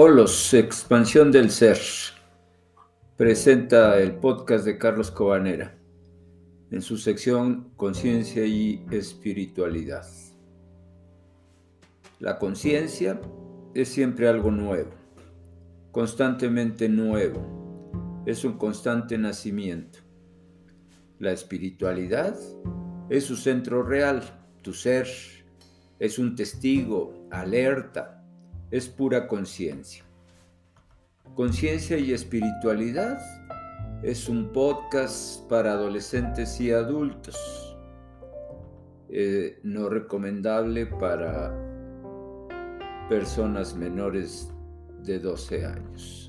Holos, expansión del ser. Presenta el podcast de Carlos Cobanera en su sección Conciencia y Espiritualidad. La conciencia es siempre algo nuevo, constantemente nuevo, es un constante nacimiento. La espiritualidad es su centro real, tu ser, es un testigo, alerta, es pura conciencia. Conciencia y espiritualidad es un podcast para adolescentes y adultos, eh, no recomendable para personas menores de 12 años.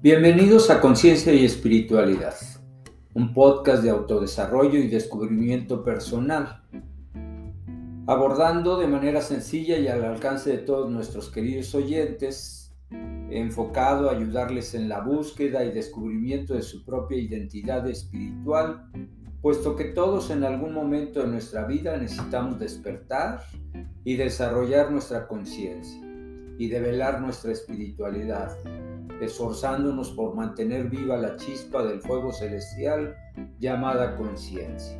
Bienvenidos a Conciencia y Espiritualidad un podcast de autodesarrollo y descubrimiento personal, abordando de manera sencilla y al alcance de todos nuestros queridos oyentes, enfocado a ayudarles en la búsqueda y descubrimiento de su propia identidad espiritual, puesto que todos en algún momento de nuestra vida necesitamos despertar y desarrollar nuestra conciencia y develar nuestra espiritualidad esforzándonos por mantener viva la chispa del fuego celestial llamada conciencia,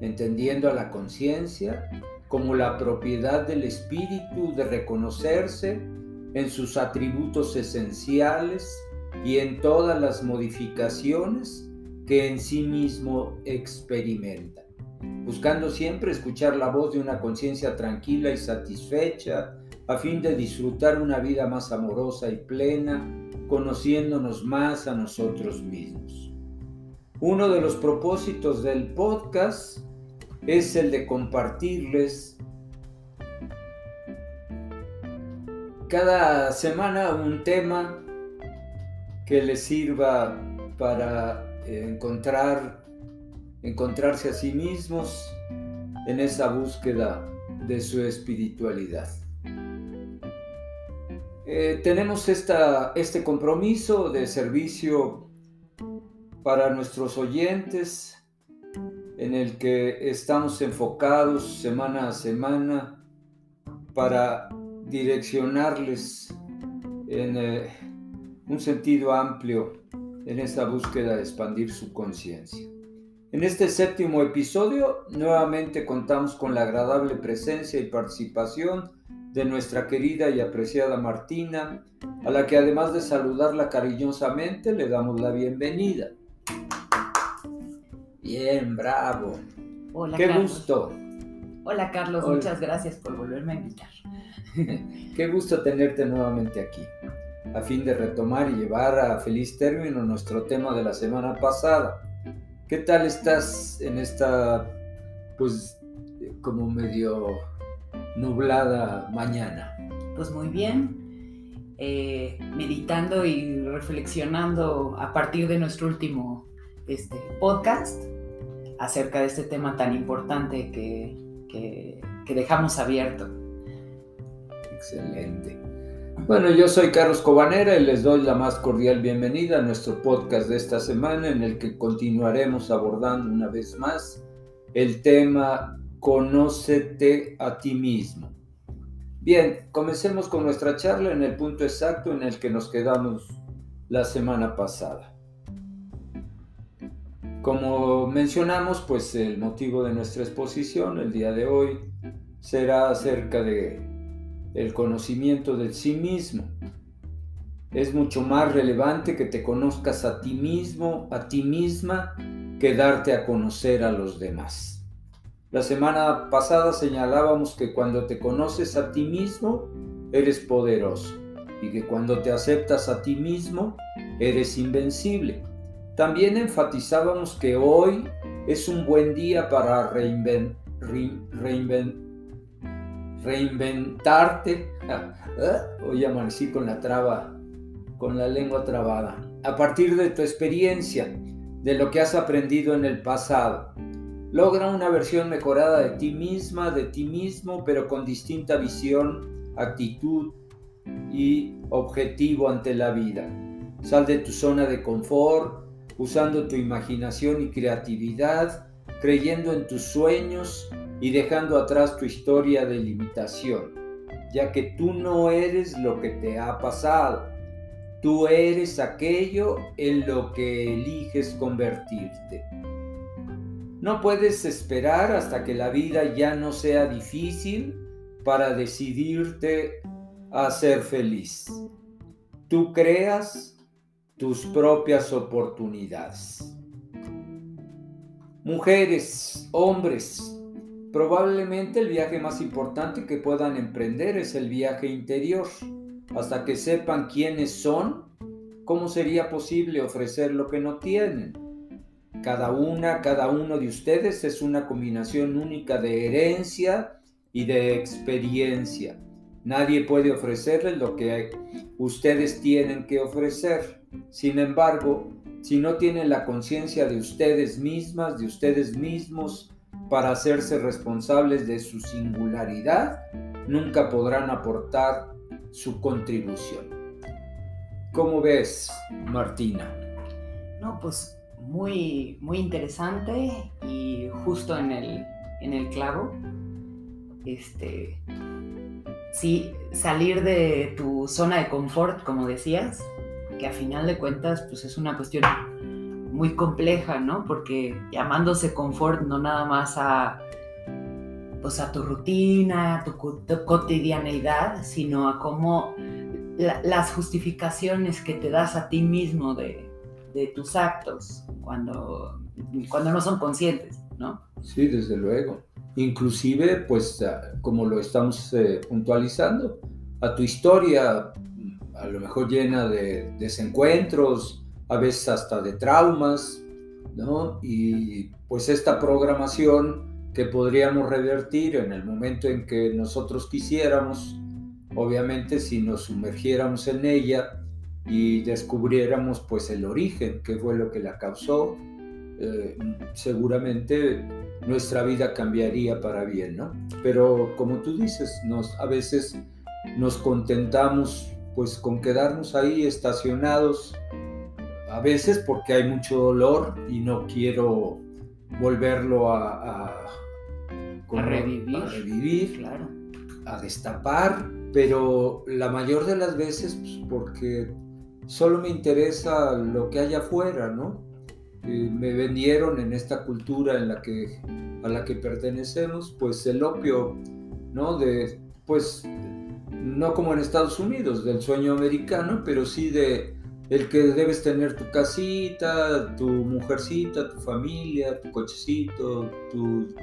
entendiendo a la conciencia como la propiedad del espíritu de reconocerse en sus atributos esenciales y en todas las modificaciones que en sí mismo experimenta, buscando siempre escuchar la voz de una conciencia tranquila y satisfecha a fin de disfrutar una vida más amorosa y plena conociéndonos más a nosotros mismos. Uno de los propósitos del podcast es el de compartirles cada semana un tema que les sirva para encontrar encontrarse a sí mismos en esa búsqueda de su espiritualidad. Eh, tenemos esta, este compromiso de servicio para nuestros oyentes en el que estamos enfocados semana a semana para direccionarles en eh, un sentido amplio en esta búsqueda de expandir su conciencia. En este séptimo episodio nuevamente contamos con la agradable presencia y participación de nuestra querida y apreciada Martina, a la que además de saludarla cariñosamente le damos la bienvenida. Bien, bravo. Hola, Qué Carlos. gusto. Hola, Carlos. Hola. Muchas gracias por volverme a invitar. Qué gusto tenerte nuevamente aquí, a fin de retomar y llevar a feliz término nuestro tema de la semana pasada. ¿Qué tal estás en esta, pues, como medio nublada mañana? Pues muy bien. eh, meditando y reflexionando a partir de nuestro último este, podcast acerca de este tema tan importante que, que- que dejamos abierto. Excelente. Bueno, yo soy Carlos Cobanera y les doy la más cordial bienvenida a nuestro podcast de esta semana en el que continuaremos abordando una vez más el tema Conócete a ti mismo. Bien, comencemos con nuestra charla en el punto exacto en el que nos quedamos la semana pasada. Como mencionamos, pues el motivo de nuestra exposición el día de hoy será acerca de el conocimiento de sí mismo. Es mucho más relevante que te conozcas a ti mismo, a ti misma, que darte a conocer a los demás. La semana pasada señalábamos que cuando te conoces a ti mismo, eres poderoso y que cuando te aceptas a ti mismo, eres invencible. También enfatizábamos que hoy es un buen día para reinven- rein- reinven- reinventarte. Hoy amanecí con la traba, con la lengua trabada. A partir de tu experiencia, de lo que has aprendido en el pasado. Logra una versión mejorada de ti misma, de ti mismo, pero con distinta visión, actitud y objetivo ante la vida. Sal de tu zona de confort, usando tu imaginación y creatividad creyendo en tus sueños y dejando atrás tu historia de limitación, ya que tú no eres lo que te ha pasado, tú eres aquello en lo que eliges convertirte. No puedes esperar hasta que la vida ya no sea difícil para decidirte a ser feliz. Tú creas tus propias oportunidades. Mujeres, hombres, probablemente el viaje más importante que puedan emprender es el viaje interior. Hasta que sepan quiénes son, ¿cómo sería posible ofrecer lo que no tienen? Cada una, cada uno de ustedes es una combinación única de herencia y de experiencia. Nadie puede ofrecerles lo que ustedes tienen que ofrecer. Sin embargo, si no tienen la conciencia de ustedes mismas, de ustedes mismos, para hacerse responsables de su singularidad, nunca podrán aportar su contribución. ¿Cómo ves, Martina? No, pues muy, muy interesante y justo en el, en el clavo. Este, sí, salir de tu zona de confort, como decías, que a final de cuentas pues es una cuestión muy compleja, ¿no? Porque llamándose confort no nada más a pues a tu rutina, tu, tu cotidianeidad, sino a cómo las justificaciones que te das a ti mismo de, de tus actos cuando, cuando no son conscientes, ¿no? Sí, desde luego. Inclusive, pues, como lo estamos eh, puntualizando, a tu historia, a lo mejor llena de desencuentros, a veces hasta de traumas, ¿no? Y pues esta programación que podríamos revertir en el momento en que nosotros quisiéramos, obviamente si nos sumergiéramos en ella, y descubriéramos pues el origen, qué fue lo que la causó, eh, seguramente nuestra vida cambiaría para bien, ¿no? Pero como tú dices, nos, a veces nos contentamos pues con quedarnos ahí estacionados, a veces porque hay mucho dolor y no quiero volverlo a, a, revivir, a, revivir claro. a destapar, pero la mayor de las veces pues, porque solo me interesa lo que hay afuera, ¿no? me vendieron en esta cultura en la que, a la que pertenecemos, pues el opio, ¿no? De, pues, no como en Estados Unidos, del sueño americano, pero sí de el que debes tener tu casita, tu mujercita, tu familia, tu cochecito, tu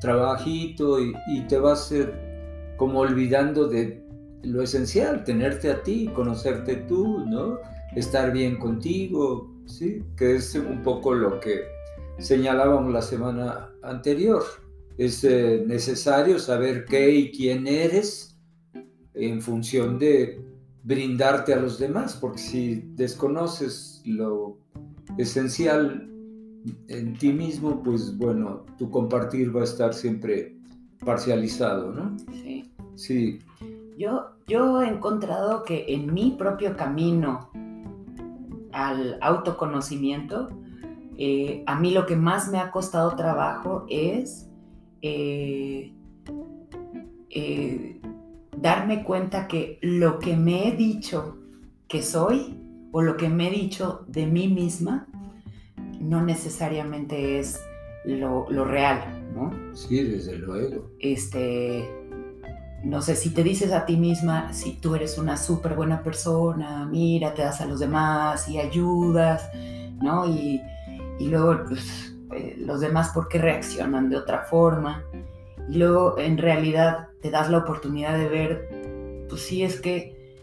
trabajito y, te vas a como olvidando de lo esencial, tenerte a ti, conocerte tú, ¿no? Estar bien contigo, ¿sí? Que es un poco lo que señalábamos la semana anterior. Es eh, necesario saber qué y quién eres en función de brindarte a los demás, porque si desconoces lo esencial en ti mismo, pues bueno, tu compartir va a estar siempre parcializado, ¿no? Sí. Sí. Yo, yo he encontrado que en mi propio camino al autoconocimiento, eh, a mí lo que más me ha costado trabajo es eh, eh, darme cuenta que lo que me he dicho que soy o lo que me he dicho de mí misma no necesariamente es lo, lo real, ¿no? Sí, desde luego. Este, no sé, si te dices a ti misma, si tú eres una súper buena persona, mira, te das a los demás y ayudas, ¿no? Y, luego, pues, eh, los demás, ¿por qué reaccionan de otra forma? Y luego, en realidad, te das la oportunidad de ver, pues sí, es que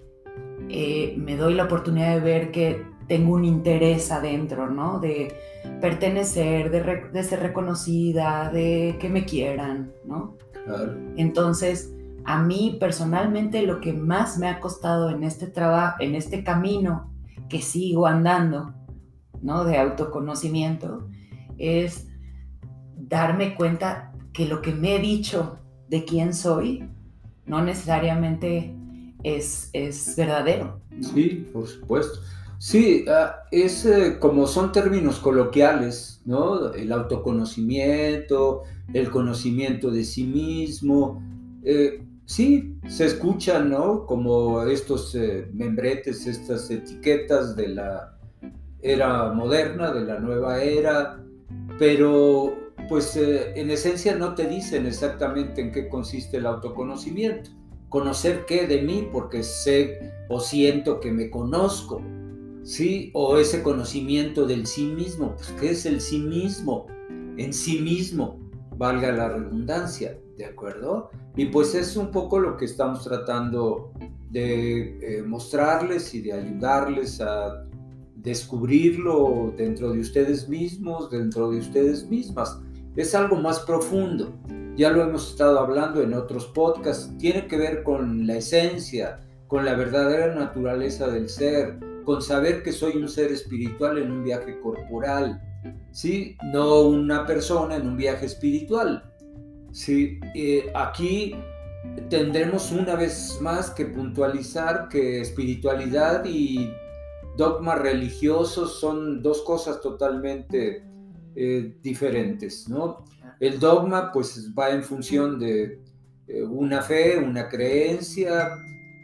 eh, me doy la oportunidad de ver que tengo un interés adentro, ¿no? De pertenecer, de, de ser reconocida, de que me quieran, ¿no? Claro. Entonces, a mí personalmente lo que más me ha costado en este trabajo, en este camino que sigo andando, ¿no? De autoconocimiento, es darme cuenta que lo que me he dicho de quién soy no necesariamente es, es verdadero. Sí, por supuesto. Sí, ah, es eh, como son términos coloquiales, ¿no? El autoconocimiento, el conocimiento de sí mismo. Eh, sí, se escuchan, ¿no? Como estos eh, membretes, estas etiquetas de la era moderna, de la nueva era, pero pues en esencia no te dicen exactamente en qué consiste el autoconocimiento. Conocer qué de mí, porque sé o siento que me conozco ¿sí? O ese conocimiento del sí mismo. Pues, ¿qué es el sí mismo? En sí mismo, valga la redundancia, ¿de acuerdo? Y pues es un poco lo que estamos tratando de eh, mostrarles y de ayudarles a descubrirlo dentro de ustedes mismos, dentro de ustedes mismas. Es algo más profundo. Ya lo hemos estado hablando en otros podcasts. Tiene que ver con la esencia, con la verdadera naturaleza del ser, con saber que soy un ser espiritual en un viaje corporal, ¿sí? No una persona en un viaje espiritual, ¿sí? Eh, aquí tendremos una vez más que puntualizar que espiritualidad y dogmas religiosos son dos cosas totalmente eh, diferentes, ¿no? El dogma pues va en función de eh, una fe, una creencia,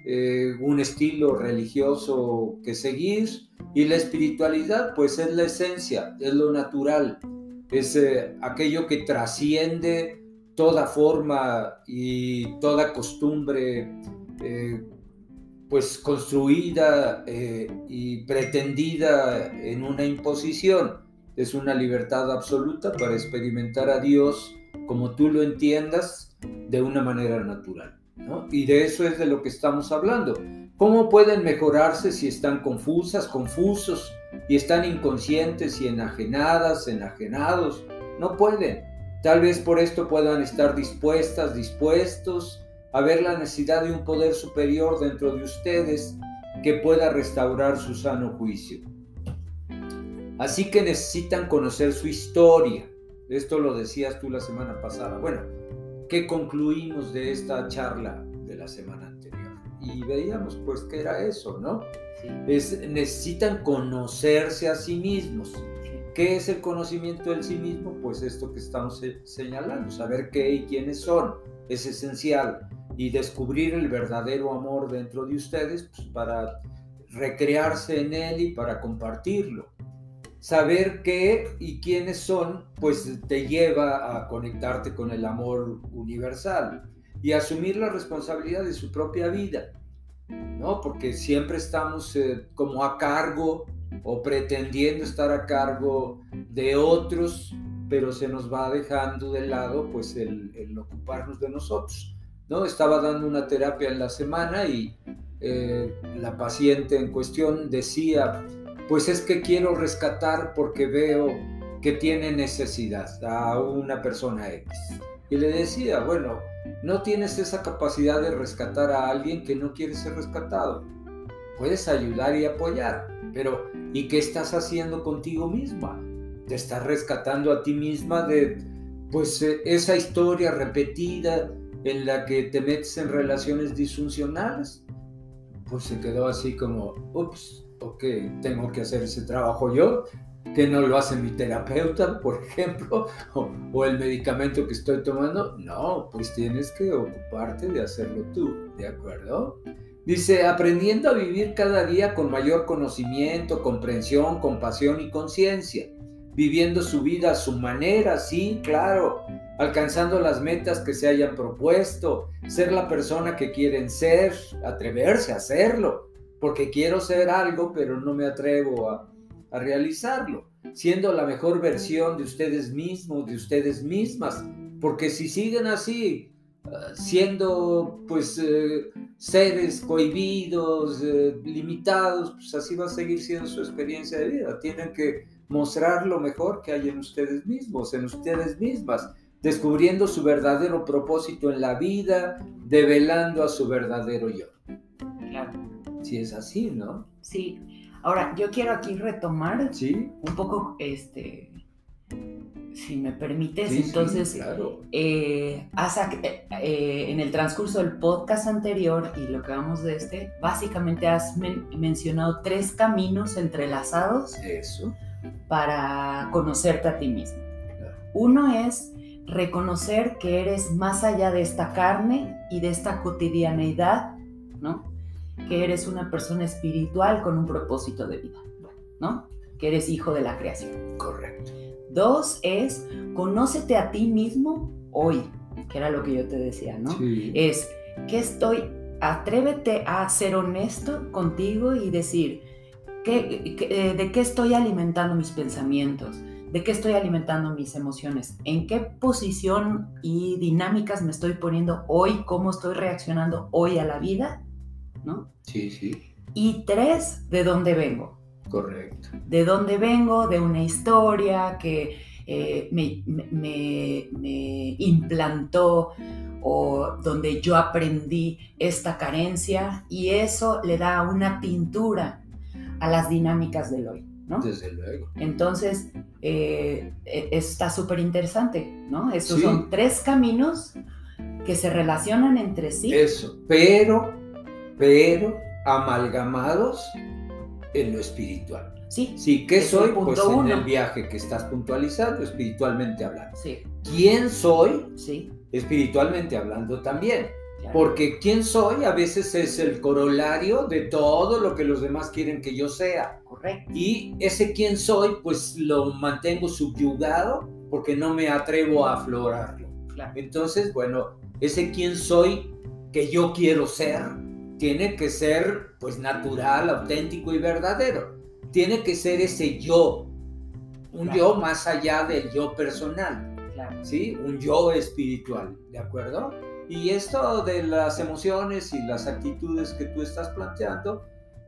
eh, un estilo religioso que seguir y la espiritualidad pues es la esencia, es lo natural, es aquello que trasciende toda forma y toda costumbre eh, pues construida y pretendida en una imposición. Es una libertad absoluta para experimentar a Dios como tú lo entiendas de una manera natural. Y de eso es de lo que estamos hablando. ¿Cómo pueden mejorarse si están confusas, confusos y están inconscientes y enajenadas, enajenados? No pueden. Tal vez por esto puedan estar dispuestas, dispuestos a ver la necesidad de un poder superior dentro de ustedes que pueda restaurar su sano juicio. Así que necesitan conocer su historia. Esto lo decías tú la semana pasada. Bueno, ¿Qué concluimos de esta charla de la semana anterior? Y veíamos pues que era eso, ¿no? Es, necesitan conocerse a sí mismos. ¿Qué es el conocimiento del sí mismo? Pues esto que estamos señalando, saber qué y quiénes son, es esencial. Y descubrir el verdadero amor dentro de ustedes pues, para recrearse en él y para compartirlo saber qué y quiénes son, pues te lleva a conectarte con el amor universal y asumir la responsabilidad de su propia vida, ¿no? Porque siempre estamos eh, como a cargo o pretendiendo estar a cargo de otros, pero se nos va dejando de lado pues el, ocuparnos de nosotros, ¿no? Estaba dando una terapia en la semana y eh, la paciente en cuestión decía, pues es que quiero rescatar porque veo que tiene necesidad a una persona X. Y le decía, bueno, no tienes esa capacidad de rescatar a alguien que no quiere ser rescatado. Puedes ayudar y apoyar, pero ¿y qué estás haciendo contigo misma? ¿Te estás rescatando a ti misma de pues eh, esa historia repetida en la que te metes en relaciones disfuncionales? Pues se quedó así como, ups, ok, tengo que hacer ese trabajo yo, que no lo hace mi terapeuta, por ejemplo, o, el medicamento que estoy tomando. No, pues tienes que ocuparte de hacerlo tú, ¿de acuerdo? Dice, aprendiendo a vivir cada día con mayor conocimiento, comprensión, compasión y conciencia, viviendo su vida a su manera, sí, claro, alcanzando las metas que se hayan propuesto, ser la persona que quieren ser, atreverse a hacerlo, porque quiero ser algo, pero no me atrevo a, realizarlo, siendo la mejor versión de ustedes mismos, de ustedes mismas, porque si siguen así, siendo pues eh, seres cohibidos, eh, limitados, pues así va a seguir siendo su experiencia de vida. Tienen que mostrar lo mejor que hay en ustedes mismos, en ustedes mismas, descubriendo su verdadero propósito en la vida, develando a su verdadero yo. Claro si es así, ¿no? Sí. Ahora, yo quiero aquí retomar un poco este si me permites, entonces, eh, eh, en el transcurso del podcast anterior y lo que vamos de este, básicamente has mencionado tres caminos entrelazados Eso. para conocerte a ti mismo. Uno es reconocer que eres más allá de esta carne y de esta cotidianeidad, ¿no? Que eres una persona espiritual con un propósito de vida, ¿no? Que eres hijo de la creación. Correcto. Dos es, conócete a ti mismo hoy, que era lo que yo te decía, ¿no? Es, que estoy? Atrévete a ser honesto contigo y decir, eh, ¿de qué estoy alimentando mis pensamientos? ¿De qué estoy alimentando mis emociones? ¿En qué posición y dinámicas me estoy poniendo hoy? ¿Cómo estoy reaccionando hoy a la vida? ¿No? Sí, sí. Y tres, ¿de dónde vengo? Correcto. De dónde vengo, de una historia que eh, me, me, implantó o donde yo aprendí esta carencia y eso le da una pintura a las dinámicas del hoy. ¿no? Desde luego. Entonces, eh, e, está súper interesante, ¿no? Estos son tres caminos que se relacionan entre sí. Eso, pero, pero amalgamados en lo espiritual. Sí. Sí, ¿qué soy? Pues en el viaje que estás puntualizando, espiritualmente hablando. Sí. ¿Quién soy? Sí. Espiritualmente hablando también. Porque quién soy a veces es el corolario de todo lo que los demás quieren que yo sea. Correcto. Y ese quién soy, pues lo mantengo subyugado porque no me atrevo a aflorarlo. Claro. Entonces, bueno, ese quién soy que yo quiero ser, tiene que ser pues natural, auténtico y verdadero. Tiene que ser ese yo, un yo más allá del yo personal, ¿sí? Un yo espiritual, ¿de acuerdo? Y esto de las emociones y las actitudes que tú estás planteando,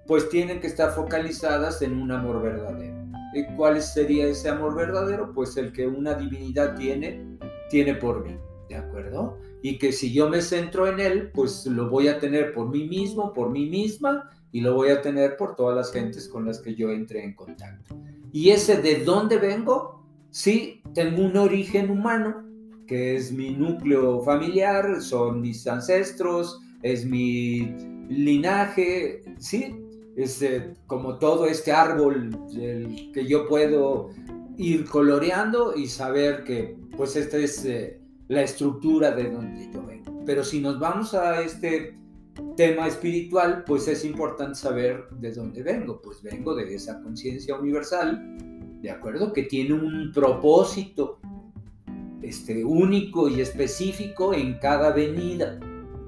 pues tienen que estar focalizadas en un amor verdadero. ¿Y cuál sería ese amor verdadero? Pues el que una divinidad tiene, tiene por mí, ¿de acuerdo? Y que si yo me centro en él, pues lo voy a tener por mí mismo, por mí misma y lo voy a tener por todas las gentes con las que yo entré en contacto. Y ese de dónde vengo, sí, tengo un origen humano, que es mi núcleo familiar, son mis ancestros, es mi linaje, sí, es eh, como todo este árbol que yo puedo ir coloreando y saber que pues este es... Eh, la estructura de donde yo vengo. Pero si nos vamos a este tema espiritual, pues es importante saber de dónde vengo. Pues vengo de esa conciencia universal, ¿de acuerdo? Que tiene un propósito este, único y específico en cada venida,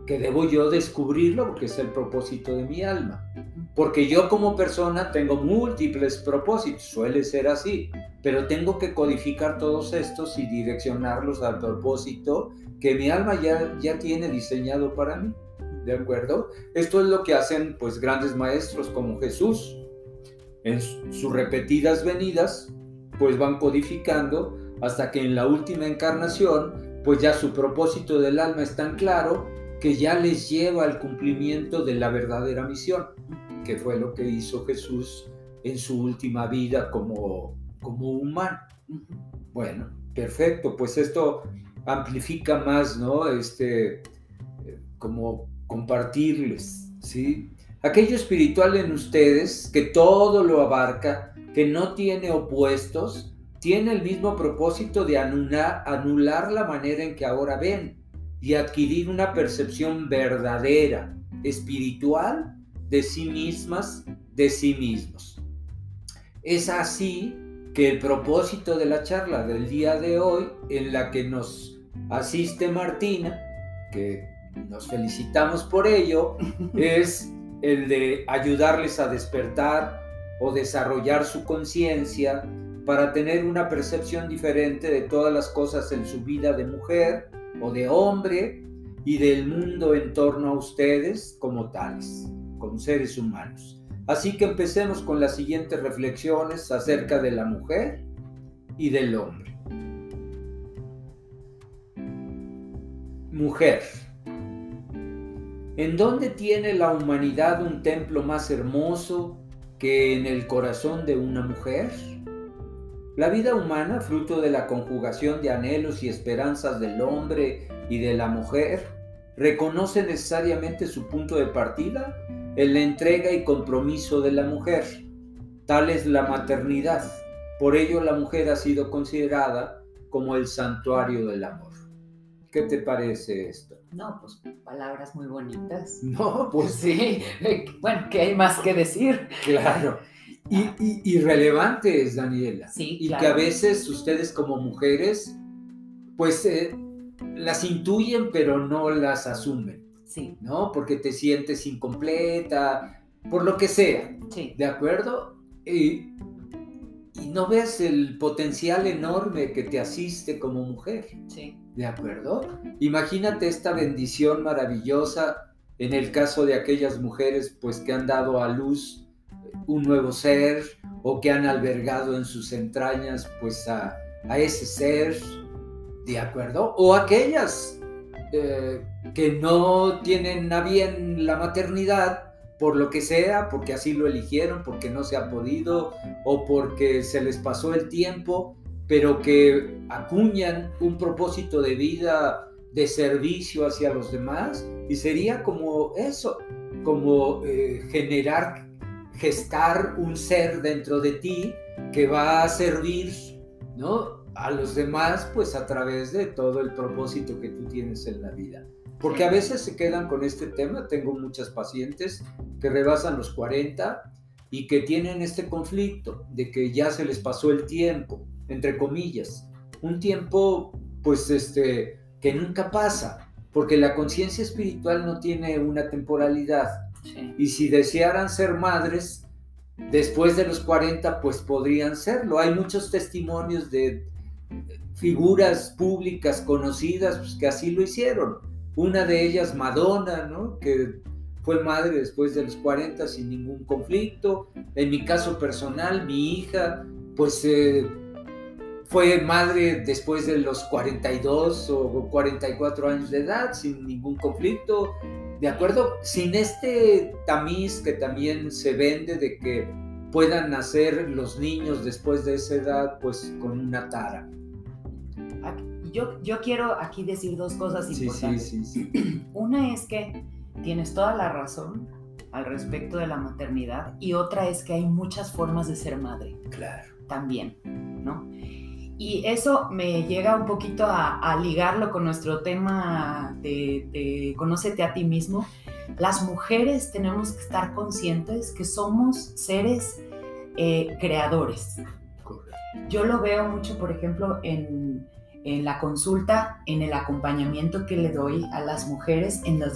que debo yo descubrirlo porque es el propósito de mi alma. Porque yo como persona tengo múltiples propósitos, suele ser así, pero tengo que codificar todos estos y direccionarlos al propósito que mi alma ya, ya tiene diseñado para mí. ¿De acuerdo? Esto es lo que hacen pues grandes maestros como Jesús. En sus repetidas venidas pues van codificando hasta que en la última encarnación pues ya su propósito del alma es tan claro que ya les lleva al cumplimiento de la verdadera misión que fue lo que hizo Jesús en su última vida como, como humano. Bueno, perfecto, pues esto amplifica más, ¿no? Este, como compartirles, ¿sí? Aquello espiritual en ustedes, que todo lo abarca, que no tiene opuestos, tiene el mismo propósito de anular, anular la manera en que ahora ven y adquirir una percepción verdadera, espiritual de sí mismas, de sí mismos. Es así que el propósito de la charla del día de hoy, en la que nos asiste Martina, que nos felicitamos por ello, es el de ayudarles a despertar o desarrollar su conciencia para tener una percepción diferente de todas las cosas en su vida de mujer o de hombre y del mundo en torno a ustedes como tales como seres humanos. Así que empecemos con las siguientes reflexiones acerca de la mujer y del hombre. Mujer. ¿En dónde tiene la humanidad un templo más hermoso que en el corazón de una mujer? La vida humana, fruto de la conjugación de anhelos y esperanzas del hombre y de la mujer, reconoce necesariamente su punto de partida en la entrega y compromiso de la mujer. Tal es la maternidad. Por ello la mujer ha sido considerada como el santuario del amor. ¿Qué te parece esto? No, pues palabras muy bonitas. No, pues sí. Bueno, ¿qué hay más que decir? Claro. Y, relevantes, Daniela. Sí, y que a veces ustedes como mujeres, pues eh, las intuyen, pero no las asumen. Sí. ¿No? Porque te sientes incompleta, por lo que sea. Sí. ¿De acuerdo? Y, y no ves el potencial enorme que te asiste como mujer. Sí. ¿De acuerdo? Imagínate esta bendición maravillosa en el caso de aquellas mujeres pues que han dado a luz un nuevo ser o que han albergado en sus entrañas pues a, a ese ser, ¿de acuerdo? O aquellas eh, que no tienen a bien la maternidad por lo que sea, porque así lo eligieron, porque no se ha podido o porque se les pasó el tiempo, pero que acuñan un propósito de vida de servicio hacia los demás y sería como eso, como eh, generar gestar un ser dentro de ti que va a servir, ¿no? A los demás, pues a través de todo el propósito que tú tienes en la vida. Porque a veces se quedan con este tema. Tengo muchas pacientes que rebasan los 40 y que tienen este conflicto de que ya se les pasó el tiempo, entre comillas. Un tiempo, pues, este, que nunca pasa, porque la conciencia espiritual no tiene una temporalidad y si desearan ser madres, después de los 40, pues podrían serlo. Hay muchos testimonios de figuras públicas conocidas pues, que así lo hicieron. Una de ellas, Madonna, ¿no? que fue madre después de los 40 sin ningún conflicto. En mi caso personal, mi hija, pues eh, fue madre después de los 42 o 44 años de edad sin ningún conflicto. ¿De acuerdo? Sin este tamiz que también se vende de que puedan nacer los niños después de esa edad, pues con una tara. Yo, yo quiero aquí decir dos cosas importantes. Sí, sí, sí, Una es que tienes toda la razón al respecto de la maternidad y otra es que hay muchas formas de ser madre. Claro. También, ¿no? Y eso me llega un poquito a, ligarlo con nuestro tema de, conócete a ti mismo. Las mujeres tenemos que estar conscientes que somos seres eh, creadores. Yo lo veo mucho, por ejemplo, en, en la consulta, en el acompañamiento que le doy a las mujeres en las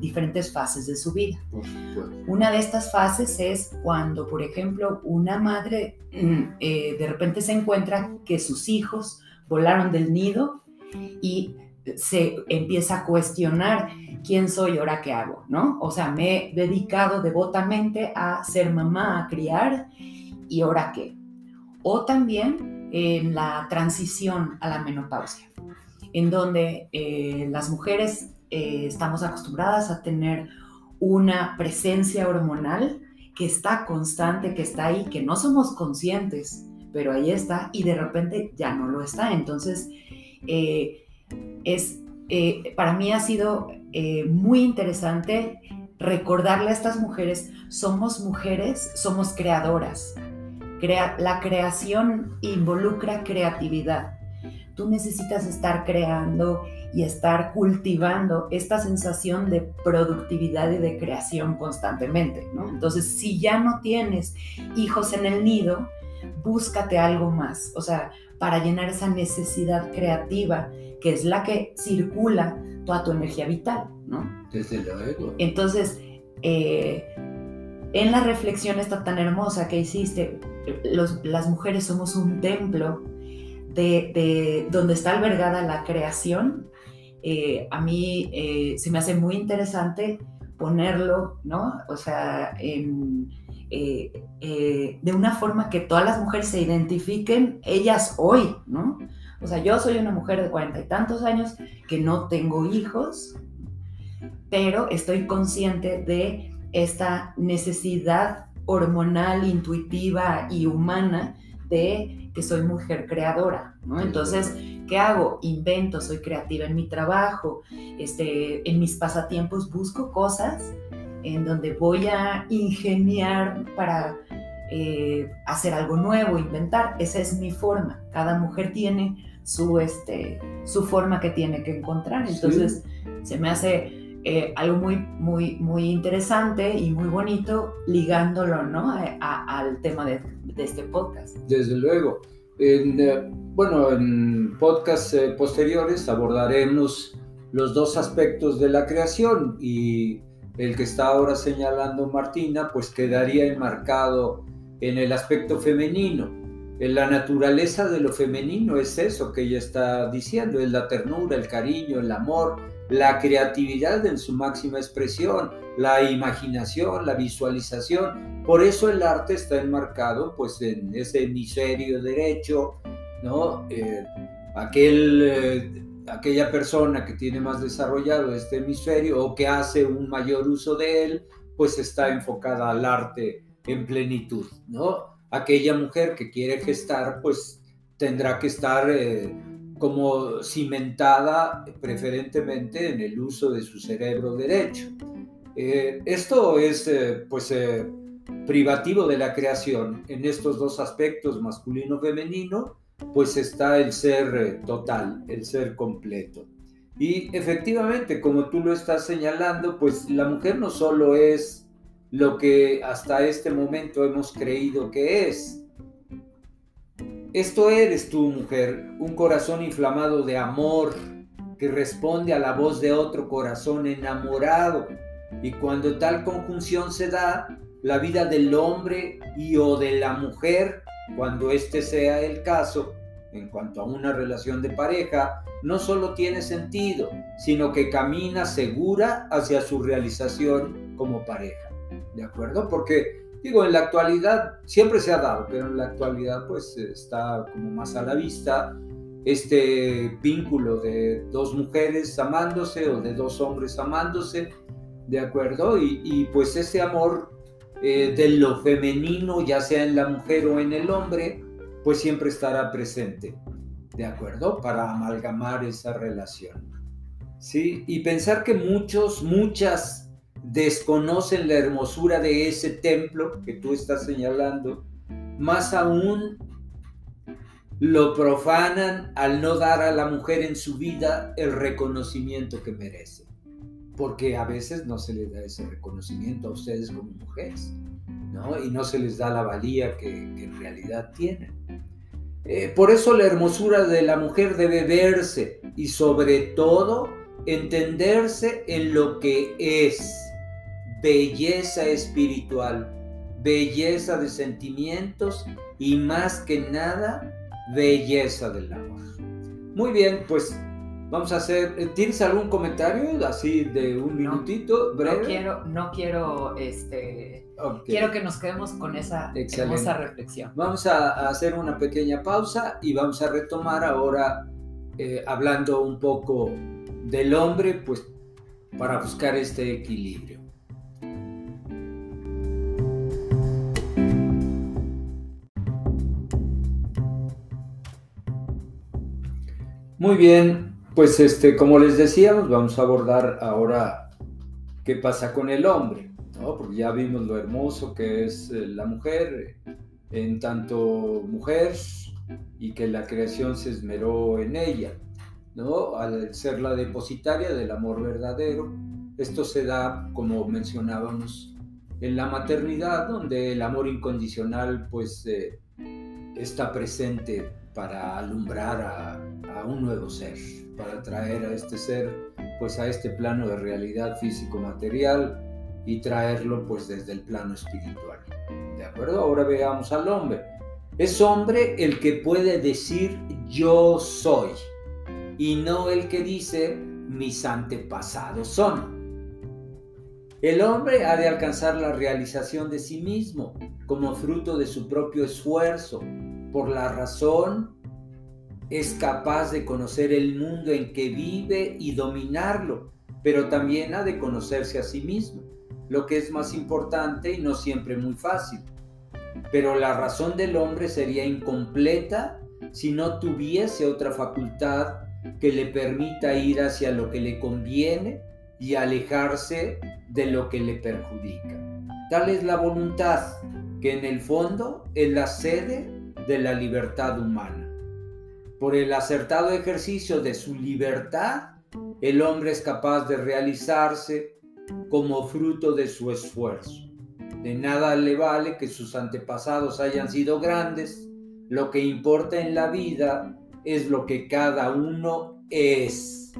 diferentes fases de su vida. Una de estas fases es cuando, por ejemplo, una madre mm, eh, de repente se encuentra que sus hijos volaron del nido y se empieza a cuestionar quién soy, ahora qué hago, ¿no? O sea, me he dedicado devotamente a ser mamá, a criar, y ahora qué. O también en la transición a la menopausia, en donde eh, las mujeres eh, estamos acostumbradas a tener una presencia hormonal que está constante, que está ahí, que no somos conscientes, pero ahí está y de repente ya no lo está. Entonces, eh, es, para mí ha sido muy interesante recordarle a estas mujeres, somos mujeres, somos creadoras, la creación involucra creatividad. Tú necesitas estar creando y estar cultivando esta sensación de productividad y de creación constantemente, ¿no? Entonces, si ya no tienes hijos en el nido, búscate algo más, o sea, para llenar esa necesidad creativa que es la que circula toda tu energía vital, ¿no? Desde luego. Entonces, eh, en la reflexión esta tan hermosa que hiciste, las mujeres somos un templo de, donde está albergada la creación. Eh, a mí eh, se me hace muy interesante ponerlo, ¿no? O sea, eh, de una forma que todas las mujeres se identifiquen ellas hoy, ¿no? O sea, yo soy una mujer de cuarenta y tantos años que no tengo hijos, pero estoy consciente de esta necesidad hormonal, intuitiva y humana de que soy mujer creadora, ¿no? Entonces, ¿qué hago? Invento, soy creativa en mi trabajo, este, en mis pasatiempos busco cosas en donde voy a ingeniar para eh, hacer algo nuevo, inventar. Esa es mi forma. Cada mujer tiene su, este, su forma que tiene que encontrar. Entonces, se me hace eh, algo muy, muy, muy interesante y muy bonito ligándolo ¿no? al tema de, este podcast. Desde luego. En, eh, bueno, en podcasts eh, posteriores abordaremos los dos aspectos de la creación y el que está ahora señalando Martina, pues quedaría enmarcado en el aspecto femenino. En la naturaleza de lo femenino es eso que ella está diciendo, es la ternura, el cariño, el amor, la creatividad en su máxima expresión, la imaginación, la visualización. Por eso el arte está enmarcado pues en ese hemisferio derecho, ¿no? Eh, aquel, eh, aquella persona que tiene más desarrollado este hemisferio o que hace un mayor uso de él, pues está enfocada al arte en plenitud, ¿no? Aquella mujer que quiere gestar, pues tendrá que estar... Eh, como cimentada preferentemente en el uso de su cerebro derecho. Eh, esto es eh, pues eh, privativo de la creación. En estos dos aspectos, masculino-femenino, pues está el ser total, el ser completo. Y efectivamente, como tú lo estás señalando, pues la mujer no solo es lo que hasta este momento hemos creído que es, esto eres tú, mujer, un corazón inflamado de amor que responde a la voz de otro corazón enamorado. Y cuando tal conjunción se da, la vida del hombre y o de la mujer, cuando este sea el caso, en cuanto a una relación de pareja, no solo tiene sentido, sino que camina segura hacia su realización como pareja. ¿De acuerdo? Porque Digo, en la actualidad siempre se ha dado, pero en la actualidad pues está como más a la vista este vínculo de dos mujeres amándose o de dos hombres amándose, ¿de acuerdo? Y, pues ese amor eh, de lo femenino, ya sea en la mujer o en el hombre, pues siempre estará presente, ¿de acuerdo? Para amalgamar esa relación. ¿Sí? Y pensar que muchos, muchas desconocen la hermosura de ese templo que tú estás señalando, más aún lo profanan al no dar a la mujer en su vida el reconocimiento que merece. Porque a veces no se les da ese reconocimiento a ustedes como mujeres, ¿no? Y no se les da la valía que, en realidad tienen. Eh, por eso la hermosura de la mujer debe verse y sobre todo entenderse en lo que es belleza espiritual, belleza de sentimientos y más que nada, belleza del amor. Muy bien, pues vamos a hacer. Eh, ¿Tienes algún comentario así de un minutito breve? No quiero, no quiero, este. Quiero que nos quedemos con esa hermosa reflexión. Vamos a, hacer una pequeña pausa y vamos a retomar ahora eh, hablando un poco del hombre, pues para buscar este equilibrio. Muy bien, pues este, como les decíamos, vamos a abordar ahora qué pasa con el hombre, ¿no? Porque ya vimos lo hermoso que es eh, la mujer, en tanto mujer, y que la creación se esmeró en ella, ¿no? Al ser la depositaria del amor verdadero, esto se da, como mencionábamos, en la maternidad, donde el amor incondicional, pues, eh, está presente para alumbrar a, un nuevo ser, para traer a este ser pues a este plano de realidad físico-material y traerlo pues desde el plano espiritual. ¿De acuerdo? Ahora veamos al hombre. Es hombre el que puede decir yo soy y no el que dice mis antepasados son. El hombre ha de alcanzar la realización de sí mismo como fruto de su propio esfuerzo, por la razón, es capaz de conocer el mundo en que vive y dominarlo, pero también ha de conocerse a sí mismo, lo que es más importante y no siempre muy fácil. pero la razón del hombre sería incompleta si no tuviese otra facultad que le permita ir hacia lo que le conviene y alejarse de lo que le perjudica. Tal es la voluntad, que en el fondo es la sede de la libertad humana. Por el acertado ejercicio de su libertad, el hombre es capaz de realizarse como fruto de su esfuerzo. De nada le vale que sus antepasados hayan sido grandes, lo que importa en la vida es lo que cada uno es,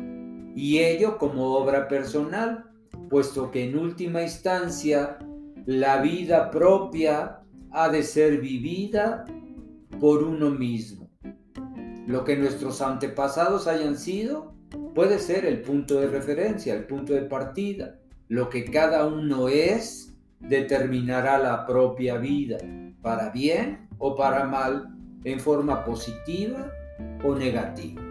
y ello como obra personal, puesto que en última instancia la vida propia ha de ser vivida por uno mismo. Lo que nuestros antepasados hayan sido puede ser el punto de referencia, el punto de partida. Lo que cada uno es determinará la propia vida, para bien o para mal, en forma positiva o negativa.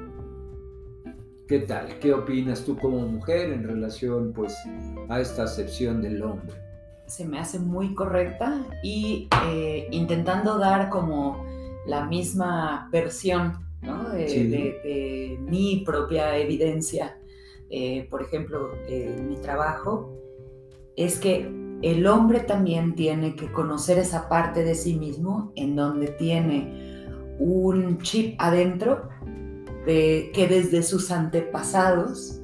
¿Qué tal? ¿Qué opinas tú como mujer en relación pues a esta acepción del hombre? Se me hace muy correcta y eh, intentando dar como la misma versión de, mi propia evidencia. Eh, por ejemplo, en mi trabajo, es que el hombre también tiene que conocer esa parte de sí mismo en donde tiene un chip adentro de, que desde sus antepasados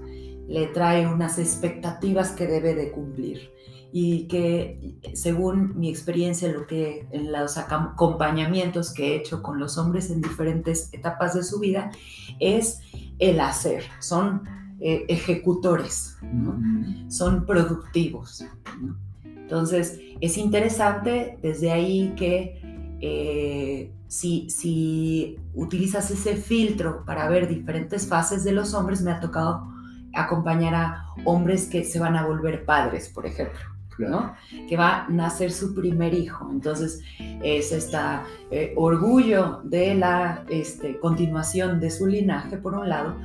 le trae unas expectativas que debe de cumplir y que según mi experiencia lo que en los acompañamientos que he hecho con los hombres en diferentes etapas de su vida es el hacer son eh, ejecutores son productivos entonces es interesante desde ahí que eh, si, si utilizas ese filtro para ver diferentes fases de los hombres me ha tocado acompañar a hombres que se van a volver padres, por ejemplo. Que va a nacer su primer hijo. Entonces, es este orgullo de la este, continuación de su linaje, por un lado,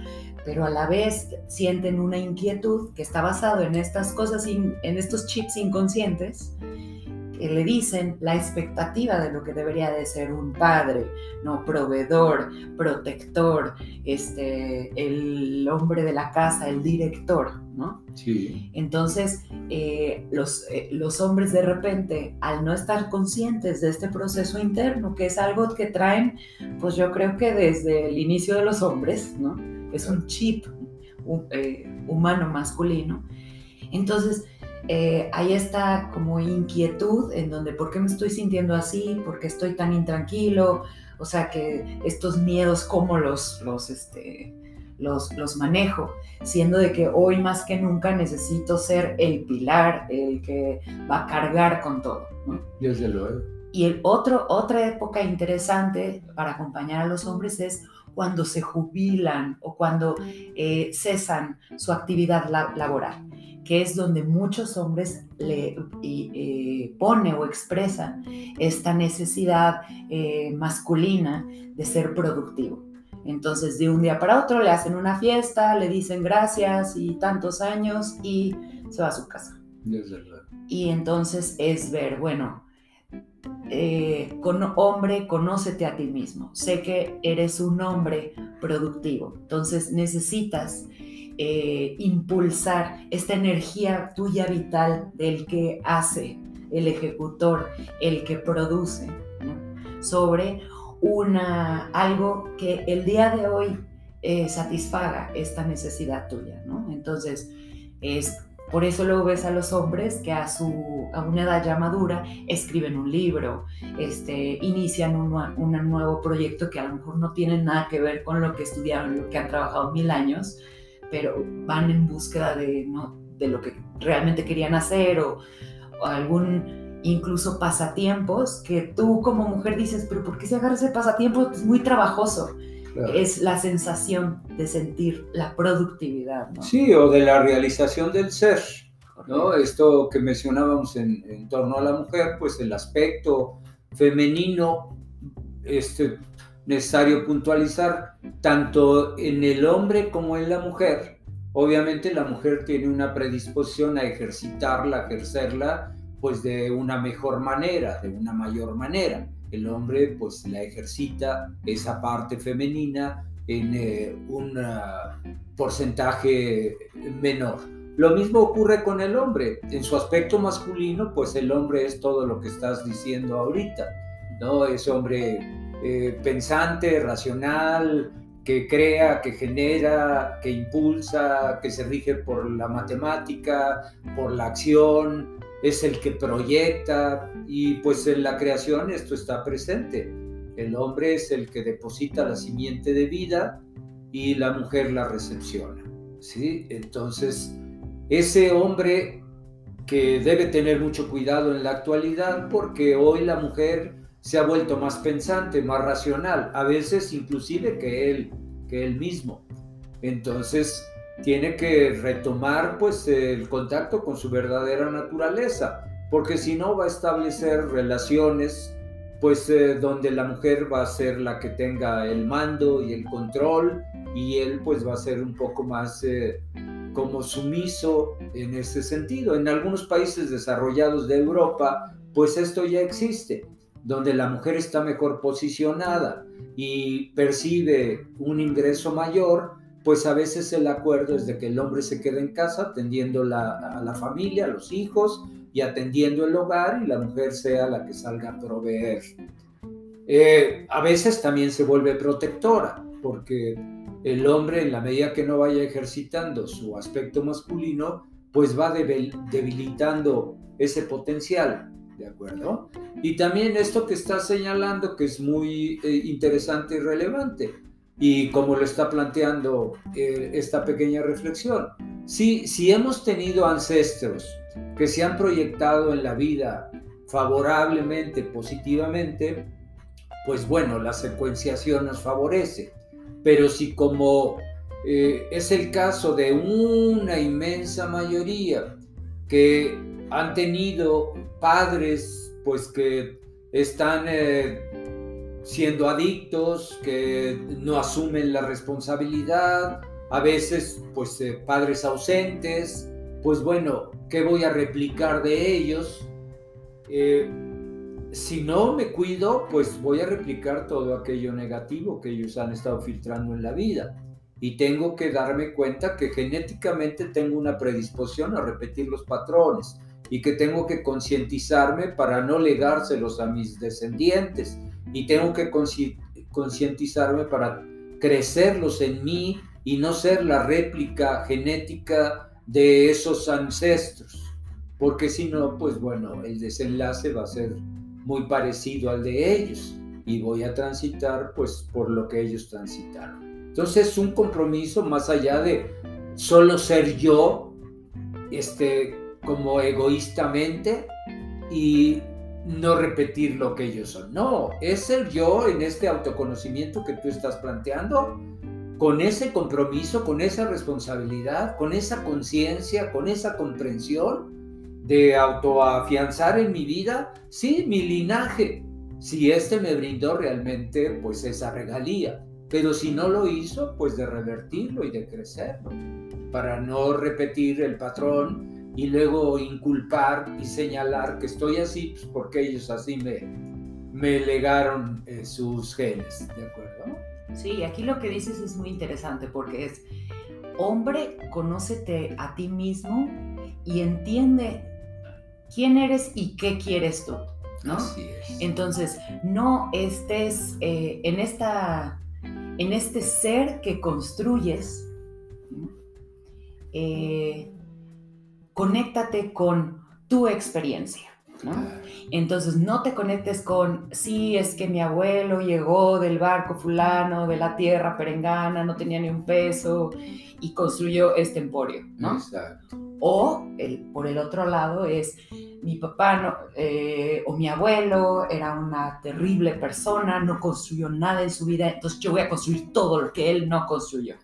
pero a la vez sienten una inquietud que está basado en estas cosas, en estos chips inconscientes, le dicen la expectativa de lo que debería de ser un padre, ¿no? Proveedor, protector, este, el hombre de la casa, el director, ¿no? Sí. Entonces, eh, los, eh, los hombres de repente, al no estar conscientes de este proceso interno, que es algo que traen, pues yo creo que desde el inicio de los hombres, ¿no? Es un chip eh, humano masculino. Entonces, eh, hay esta como inquietud en donde, ¿por qué me estoy sintiendo así? ¿Por qué estoy tan intranquilo? O sea, que estos miedos, ¿cómo los, los, este, los, los manejo? Siendo de que hoy más que nunca necesito ser el pilar, el que va a cargar con todo. ¿no? Desde luego. Y el otro, otra época interesante para acompañar a los hombres es cuando se jubilan o cuando eh, cesan su actividad laboral que es donde muchos hombres le eh, pone o expresa esta necesidad eh, masculina de ser productivo. Entonces, de un día para otro le hacen una fiesta, le dicen gracias y tantos años y se va a su casa. Y entonces es ver, bueno, eh, con hombre, conócete a ti mismo. Sé que eres un hombre productivo. Entonces necesitas eh, impulsar esta energía tuya vital del que hace, el ejecutor, el que produce, sobre una, algo que el día de hoy eh, satisfaga esta necesidad tuya. Entonces, es por eso luego ves a los hombres que a, su, a una edad ya madura escriben un libro, este, inician un, nuevo proyecto que a lo mejor no tiene nada que ver con lo que estudiaron, lo que han trabajado mil años, pero van en búsqueda de, ¿no? de lo que realmente querían hacer o, algún incluso pasatiempos que tú como mujer dices, pero ¿por qué se agarra ese pasatiempo? Es muy trabajoso. Es la sensación de sentir la productividad. ¿no? Sí, o de la realización del ser. ¿no? Esto que mencionábamos en, en, torno a la mujer, pues el aspecto femenino este, necesario puntualizar tanto en el hombre como en la mujer. Obviamente la mujer tiene una predisposición a ejercitarla, a ejercerla pues de una mejor manera, de una mayor manera. El hombre pues la ejercita esa parte femenina en eh, un ah, porcentaje menor. Lo mismo ocurre con el hombre. En su aspecto masculino, pues el hombre es todo lo que estás diciendo ahorita, ¿no? Es hombre eh, pensante, racional, que crea, que genera, que impulsa, que se rige por la matemática, por la acción, es el que proyecta y pues en la creación esto está presente. El hombre es el que deposita la simiente de vida y la mujer la recepciona. ¿sí? Entonces, ese hombre que debe tener mucho cuidado en la actualidad porque hoy la mujer se ha vuelto más pensante, más racional, a veces inclusive que él, que él mismo. Entonces, tiene que retomar pues el contacto con su verdadera naturaleza, porque si no va a establecer relaciones pues eh, donde la mujer va a ser la que tenga el mando y el control y él pues va a ser un poco más eh, como sumiso en ese sentido. En algunos países desarrollados de Europa pues esto ya existe, donde la mujer está mejor posicionada y percibe un ingreso mayor, pues a veces el acuerdo es de que el hombre se quede en casa atendiendo a la familia, a los hijos y atendiendo el hogar y la mujer sea la que salga a proveer. Eh, a veces también se vuelve protectora, porque el hombre en la medida que no vaya ejercitando su aspecto masculino, pues va debilitando ese potencial, ¿de acuerdo? Y también esto que está señalando que es muy eh, interesante y relevante, y como lo está planteando eh, esta pequeña reflexión. Si, hemos tenido ancestros que se han proyectado en la vida favorablemente, positivamente, pues bueno, la secuenciación nos favorece. Pero si como eh, es el caso de una inmensa mayoría que han tenido padres pues que están eh, siendo adictos, que no asumen la responsabilidad, a veces pues eh, padres ausentes, pues bueno, ¿qué voy a replicar de ellos? Eh, si no me cuido, pues voy a replicar todo aquello negativo que ellos han estado filtrando en la vida. Y tengo que darme cuenta que genéticamente tengo una predisposición a repetir los patrones y que tengo que concientizarme para no legárselos a mis descendientes. Y tengo que concientizarme para crecerlos en mí y no ser la réplica genética de esos ancestros, porque si no, pues bueno, el desenlace va a ser muy parecido al de ellos. Y voy a transitar pues por lo que ellos transitaron. Entonces es un compromiso más allá de solo ser yo, este, como egoístamente y no repetir lo que ellos son. No, es ser yo en este autoconocimiento que tú estás planteando, con ese compromiso, con esa responsabilidad, con esa conciencia, con esa comprensión de autoafianzar en mi vida, sí, mi linaje, si este me brindó realmente pues esa regalía, pero si no lo hizo, pues de revertirlo y de crecerlo, para no repetir el patrón y luego inculpar y señalar que estoy así pues, porque ellos así me, me legaron eh, sus genes, ¿de acuerdo? Sí, aquí lo que dices es muy interesante porque es, hombre, conócete a ti mismo y entiende quién eres y qué quieres tú, ¿no? Así es. Entonces, no estés eh, en, esta, en este ser que construyes, eh, conéctate con tu experiencia. ¿no? Entonces no te conectes con, sí, es que mi abuelo llegó del barco fulano, de la tierra perengana, no tenía ni un peso y construyó este emporio, ¿no? Exacto. O el, por el otro lado es, mi papá eh, o mi abuelo era una terrible persona, no construyó nada en su vida, entonces yo voy a construir todo lo que él no construyó.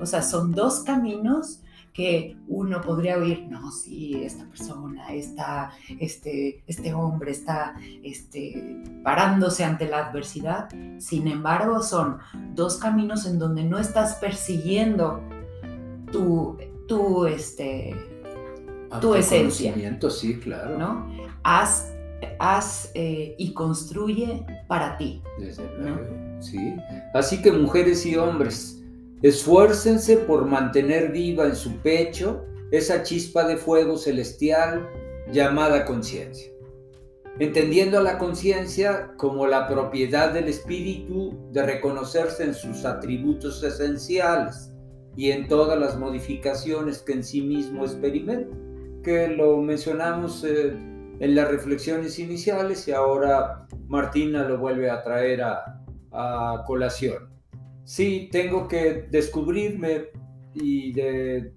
O sea, son dos caminos que uno podría oír, no, sí, esta persona, esta, este, este hombre está este, parándose ante la adversidad. Sin embargo, son dos caminos en donde no estás persiguiendo tu, tu, este, tu esencia. sí, claro. ¿no? Haz, haz eh, y construye para ti. Desde sí. Así que mujeres y hombres, esfuércense por mantener viva en su pecho esa chispa de fuego celestial llamada conciencia. Entendiendo a la conciencia como la propiedad del espíritu de reconocerse en sus atributos esenciales y en todas las modificaciones que en sí mismo experimenta que lo mencionamos eh, en las reflexiones iniciales y ahora Martina lo vuelve a traer a, colación. Sí, tengo que descubrirme y eh,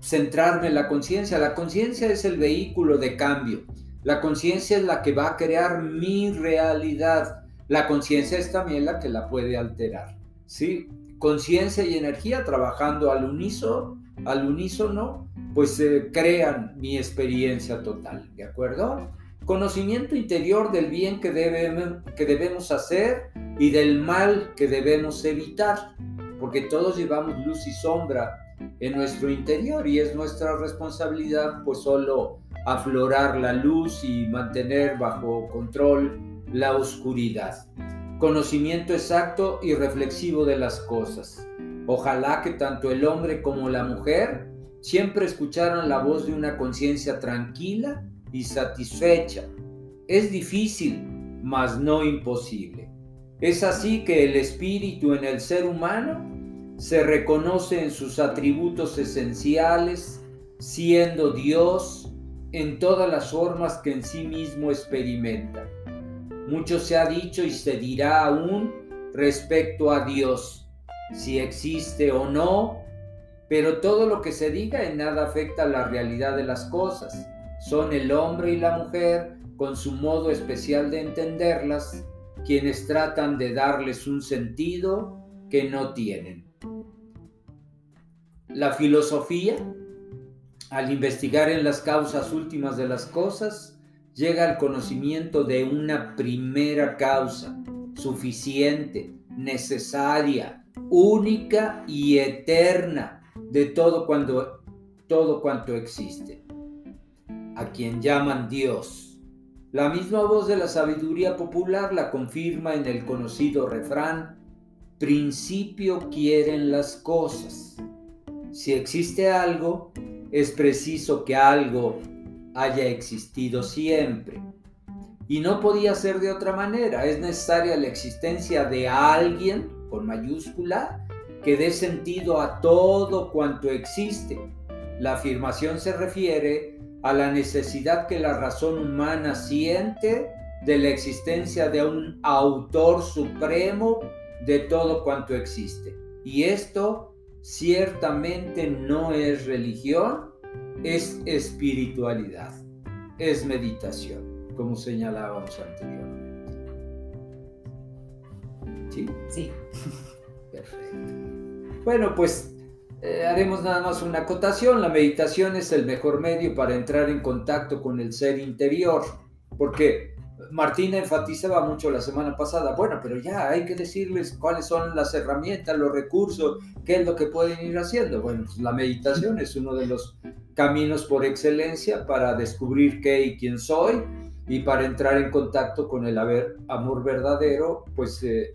centrarme en la conciencia. La conciencia es el vehículo de cambio. La conciencia es la que va a crear mi realidad. La conciencia es también la que la puede alterar. ¿sí? Conciencia y energía trabajando al unísono, al unísono pues eh, crean mi experiencia total, ¿de acuerdo? Conocimiento interior del bien que, que debemos hacer y del mal que debemos evitar, porque todos llevamos luz y sombra en nuestro interior y es nuestra responsabilidad pues solo aflorar la luz y mantener bajo control la oscuridad. Conocimiento exacto y reflexivo de las cosas. Ojalá que tanto el hombre como la mujer siempre escucharon la voz de una conciencia tranquila y satisfecha. Es difícil, mas no imposible. Es así que el espíritu en el ser humano se reconoce en sus atributos esenciales, siendo Dios en todas las formas que en sí mismo experimenta. Mucho se ha dicho y se dirá aún respecto a Dios, si existe o no, pero todo lo que se diga en nada afecta a la realidad de las cosas. Son el hombre y la mujer, con su modo especial de entenderlas, quienes tratan de darles un sentido que no tienen. La filosofía, al investigar en las causas últimas de las cosas, llega al conocimiento de una primera causa, suficiente, necesaria, única y eterna de todo, todo cuanto existe, a quien llaman Dios. La misma voz de la sabiduría popular la confirma en el conocido refrán, principio quieren las cosas. Si existe algo, es preciso que algo haya existido siempre. Y no podía ser de otra manera. Es necesaria la existencia de alguien, con mayúscula, que dé sentido a todo cuanto existe. La afirmación se refiere a la necesidad que la razón humana siente de la existencia de un autor supremo de todo cuanto existe. Y esto ciertamente no es religión, es espiritualidad, es meditación, como señalábamos anteriormente. ¿Sí? Sí. Perfecto. Bueno, pues eh, haremos nada más una acotación. La meditación es el mejor medio para entrar en contacto con el ser interior, porque Martina enfatizaba mucho la semana pasada, bueno, pero ya hay que decirles cuáles son las herramientas, los recursos, qué es lo que pueden ir haciendo. Bueno, pues la meditación es uno de los caminos por excelencia para descubrir qué y quién soy y para entrar en contacto con el amor verdadero, pues eh,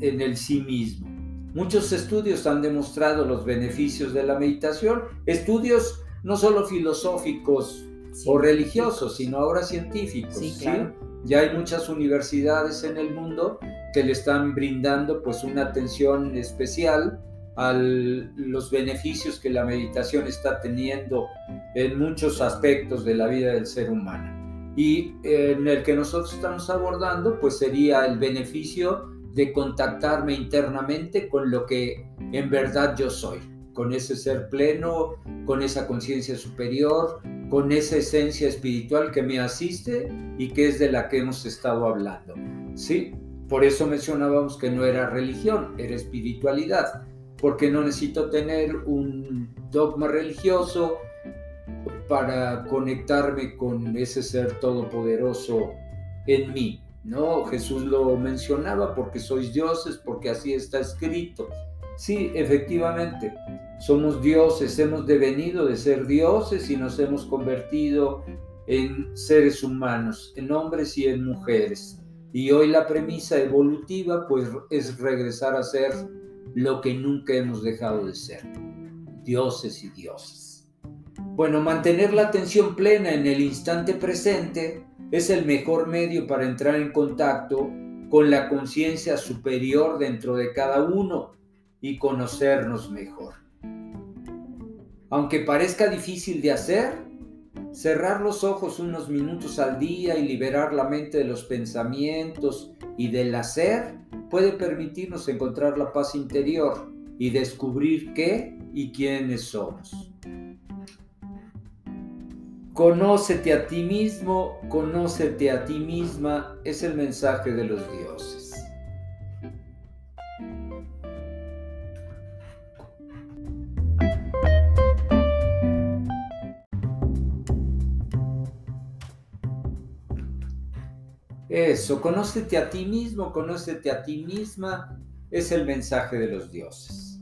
en el sí mismo. Muchos estudios han demostrado los beneficios de la meditación, estudios no solo filosóficos o religiosos, sino ahora científicos. Sí, Ya hay muchas universidades en el mundo que le están brindando pues una atención especial a los beneficios que la meditación está teniendo en muchos aspectos de la vida del ser humano. Y en el que nosotros estamos abordando pues sería el beneficio de contactarme internamente con lo que en verdad yo soy, con ese ser pleno, con esa conciencia superior, con esa esencia espiritual que me asiste y que es de la que hemos estado hablando. Sí, por eso mencionábamos que no era religión, era espiritualidad, porque no necesito tener un dogma religioso para conectarme con ese ser todopoderoso en mí. No, Jesús lo mencionaba porque sois dioses, porque así está escrito. Sí, efectivamente, Somos dioses, hemos devenido de ser dioses y nos hemos convertido en seres humanos, en hombres y en mujeres. Y hoy la premisa evolutiva pues es regresar a ser lo que nunca hemos dejado de ser, dioses y dioses. Bueno, mantener la atención plena en el instante presente es el mejor medio para entrar en contacto con la conciencia superior dentro de cada uno y conocernos mejor. Aunque parezca difícil de hacer, cerrar los ojos unos minutos al día y liberar la mente de los pensamientos y del hacer puede permitirnos encontrar la paz interior y descubrir qué y quiénes somos. Conócete a ti mismo, conócete a ti misma, es el mensaje de los dioses. Eso, conócete a ti mismo, conócete a ti misma, es el mensaje de los dioses.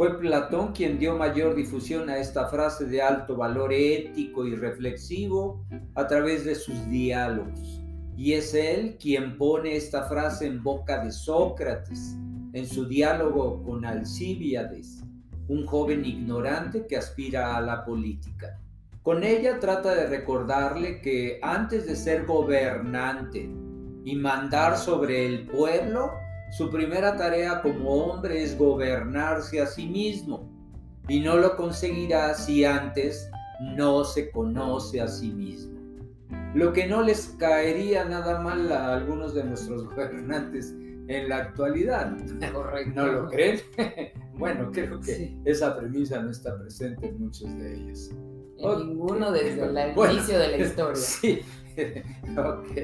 Fue Platón quien dio mayor difusión a esta frase de alto valor ético y reflexivo a través de sus diálogos. Y es él quien pone esta frase en boca de Sócrates en su diálogo con Alcíbiades, un joven ignorante que aspira a la política. Con ella trata de recordarle que antes de ser gobernante y mandar sobre el pueblo, su primera tarea como hombre es gobernarse a sí mismo y no lo conseguirá si antes no se conoce a sí mismo. Lo que no les caería nada mal a algunos de nuestros gobernantes en la actualidad. ¿No lo creen? bueno, creo que esa premisa no está presente en muchos de ellos. En ninguno desde el inicio de la historia. Sí, ok.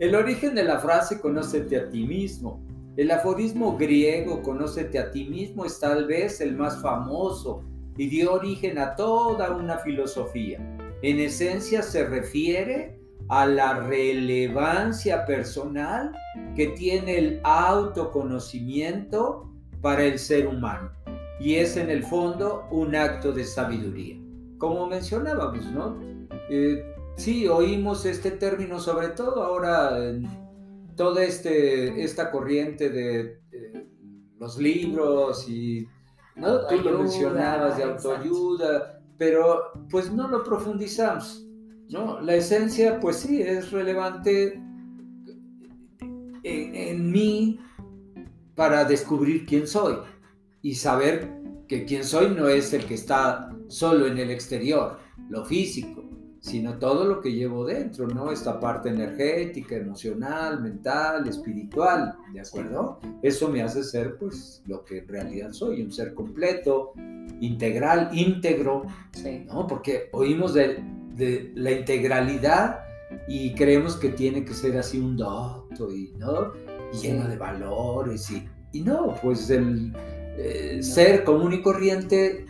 El origen de la frase conócete a ti mismo el aforismo griego, conócete a ti mismo, es tal vez el más famoso y dio origen a toda una filosofía. En esencia se refiere a la relevancia personal que tiene el autoconocimiento para el ser humano. Y es en el fondo un acto de sabiduría. Como mencionábamos, ¿no? Eh, sí, oímos este término sobre todo ahora toda este, esta corriente de, los libros y ¿no? tú lo mencionabas de autoayuda, pero pues no lo profundizamos. ¿no? La esencia pues sí es relevante en, en mí para descubrir quién soy y saber que quién soy no es el que está solo en el exterior, lo físico, sino todo lo que llevo dentro, ¿no? Esta parte energética, emocional, mental, espiritual, ¿de acuerdo? Eso me hace ser, pues, lo que en realidad soy, un ser completo, integral, íntegro, ¿no? Porque oímos de, la integralidad y creemos que tiene que ser así un docto y, ¿no? lleno de valores y, y no, pues el eh, ser común y corriente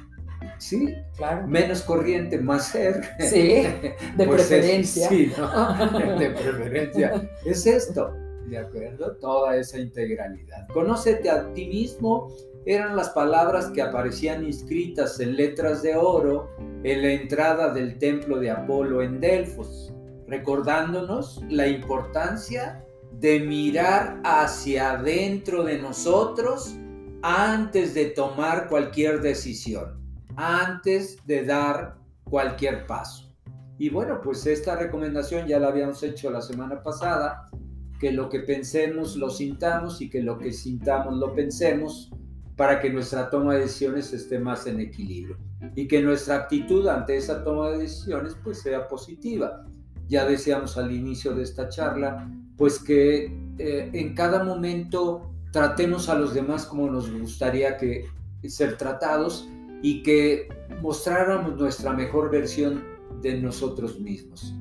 Sí, claro. Menos corriente, más ser. Sí, de pues preferencia. sí, ¿no? De preferencia. Es esto, ¿de acuerdo? Toda esa integralidad. Conócete a ti mismo eran las palabras que aparecían inscritas en letras de oro en la entrada del templo de Apolo en Delfos, recordándonos la importancia de mirar hacia adentro de nosotros antes de tomar cualquier decisión antes de dar cualquier paso. Y bueno, pues esta recomendación ya la habíamos hecho la semana pasada, que lo que pensemos lo sintamos y que lo que sintamos lo pensemos para que nuestra toma de decisiones esté más en equilibrio y que nuestra actitud ante esa toma de decisiones pues sea positiva. Ya decíamos al inicio de esta charla, pues que eh, en cada momento tratemos a los demás como nos gustaría que ser tratados y que mostráramos nuestra mejor versión de nosotros mismos.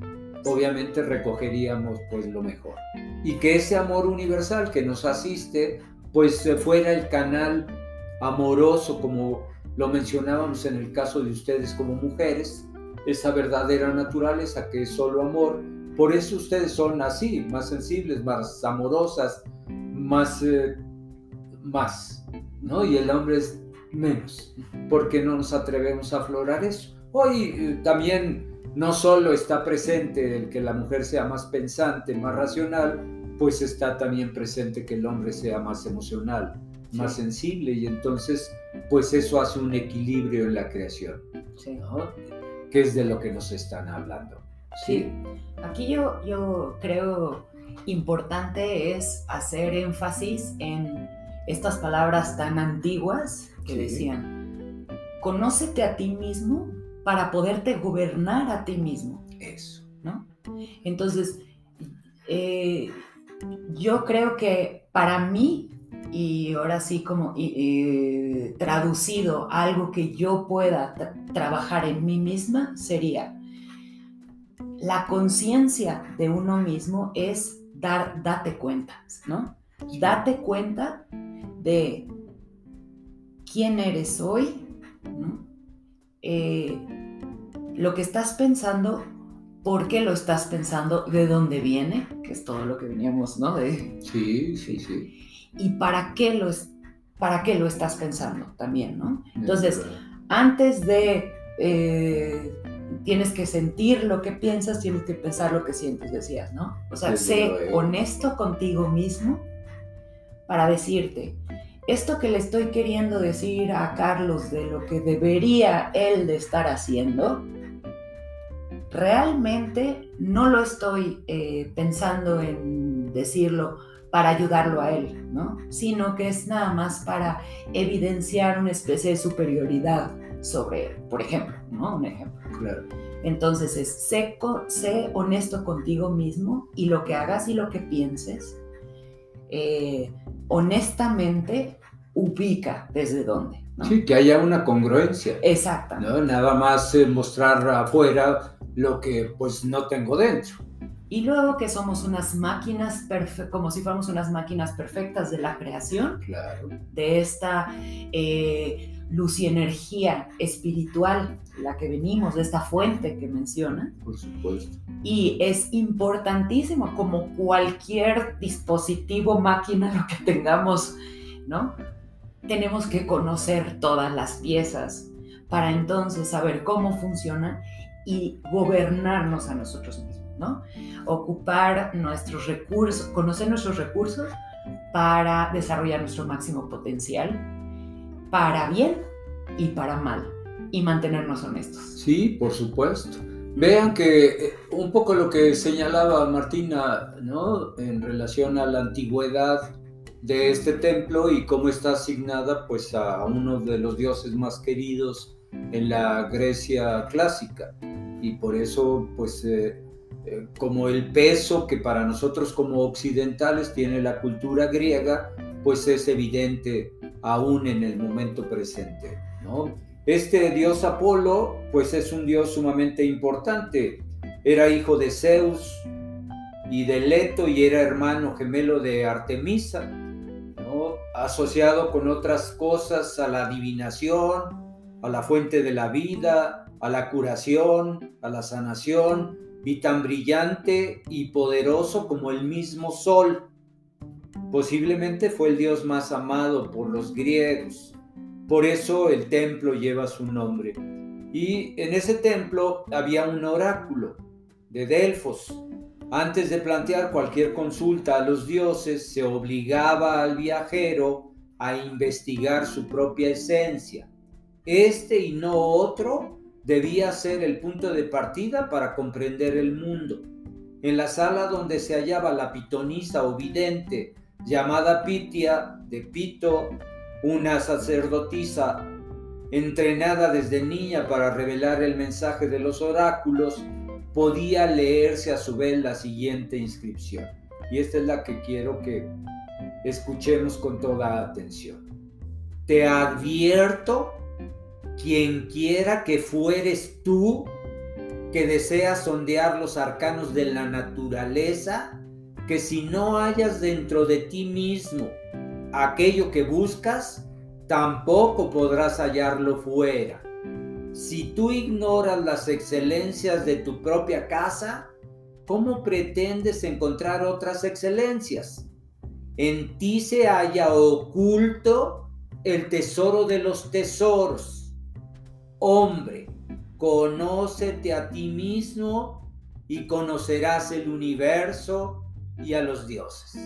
Obviamente recogeríamos pues lo mejor. Y que ese amor universal que nos asiste pues fuera el canal amoroso como lo mencionábamos en el caso de ustedes como mujeres, esa verdadera naturaleza que es solo amor. Por eso ustedes son así, más sensibles, más amorosas, más, eh, más, ¿no? Y el hombre es menos, porque no nos atrevemos a aflorar eso. Hoy eh, también no solo está presente el que la mujer sea más pensante, más racional, pues está también presente que el hombre sea más emocional, más sensible y entonces pues eso hace un equilibrio en la creación, sí. que es de lo que nos están hablando. Sí, aquí yo, yo creo importante es hacer énfasis en estas palabras tan antiguas que decían, conócete a ti mismo para poderte gobernar a ti mismo. Eso. ¿No? Entonces, eh, yo creo que para mí, y ahora sí como traducido algo que yo pueda trabajar en mí misma, sería la conciencia de uno mismo es dar, date cuenta, ¿no? Date cuenta de quién eres hoy, eh, lo que estás pensando, por qué lo estás pensando, de dónde viene, que es todo lo que veníamos, ¿no? De, sí, sí, sí. Y para qué lo, para qué lo estás pensando también, ¿no? Entonces, antes de... Eh, tienes que sentir lo que piensas, tienes que pensar lo que sientes, decías, ¿no? O sea, sé honesto contigo mismo para decirte, esto que le estoy queriendo decir a Carlos de lo que debería él de estar haciendo, realmente no lo estoy eh, pensando en decirlo para ayudarlo a él, ¿no? Sino que es nada más para evidenciar una especie de superioridad sobre él, por ejemplo, ¿no? Un ejemplo. Claro. Entonces es seco, sé honesto contigo mismo y lo que hagas y lo que pienses, eh, honestamente ubica desde dónde. Sí, que haya una congruencia. Exactamente. ¿no? Nada más eh, mostrar afuera lo que pues no tengo dentro. Y luego que somos unas máquinas, como si fuéramos unas máquinas perfectas de la creación, claro. de esta eh, luz y energía espiritual, la que venimos, de esta fuente que menciona. Por supuesto. Y es importantísimo, como cualquier dispositivo, máquina, lo que tengamos, ¿no? Tenemos que conocer todas las piezas para entonces saber cómo funcionan y gobernarnos a nosotros mismos. Ocupar nuestros recursos, conocer nuestros recursos para desarrollar nuestro máximo potencial, para bien y para mal, y mantenernos honestos. Sí, por supuesto. Vean que eh, un poco lo que señalaba Martina, ¿no? En relación a la antigüedad de este templo y cómo está asignada pues a uno de los dioses más queridos en la Grecia clásica y por eso pues eh, eh, como el peso que para nosotros como occidentales tiene la cultura griega, pues es evidente aún en el momento presente. ¿no? Este dios Apolo, pues es un dios sumamente importante. Era hijo de Zeus y de Leto y era hermano gemelo de Artemisa, ¿no? asociado con otras cosas a la adivinación, a la fuente de la vida, a la curación, a la sanación, y tan brillante y poderoso como el mismo sol. Posiblemente fue el dios más amado por los griegos. Por eso el templo lleva su nombre. Y en ese templo había un oráculo de Delfos. Antes de plantear cualquier consulta a los dioses, se obligaba al viajero a investigar su propia esencia. Este y no otro debía ser el punto de partida para comprender el mundo. En la sala donde se hallaba la pitonisa o vidente llamada Pitia de Pito, una sacerdotisa entrenada desde niña para revelar el mensaje de los oráculos, podía leerse a su vez la siguiente inscripción. Y esta es la que quiero que escuchemos con toda atención. Te advierto quien quiera que fueres tú que deseas sondear los arcanos de la naturaleza, que si no hayas dentro de ti mismo aquello que buscas, tampoco podrás hallarlo fuera. Si tú ignoras las excelencias de tu propia casa, ¿cómo pretendes encontrar otras excelencias? En ti se halla oculto el tesoro de los tesoros. Hombre, conócete a ti mismo y conocerás el universo y a los dioses.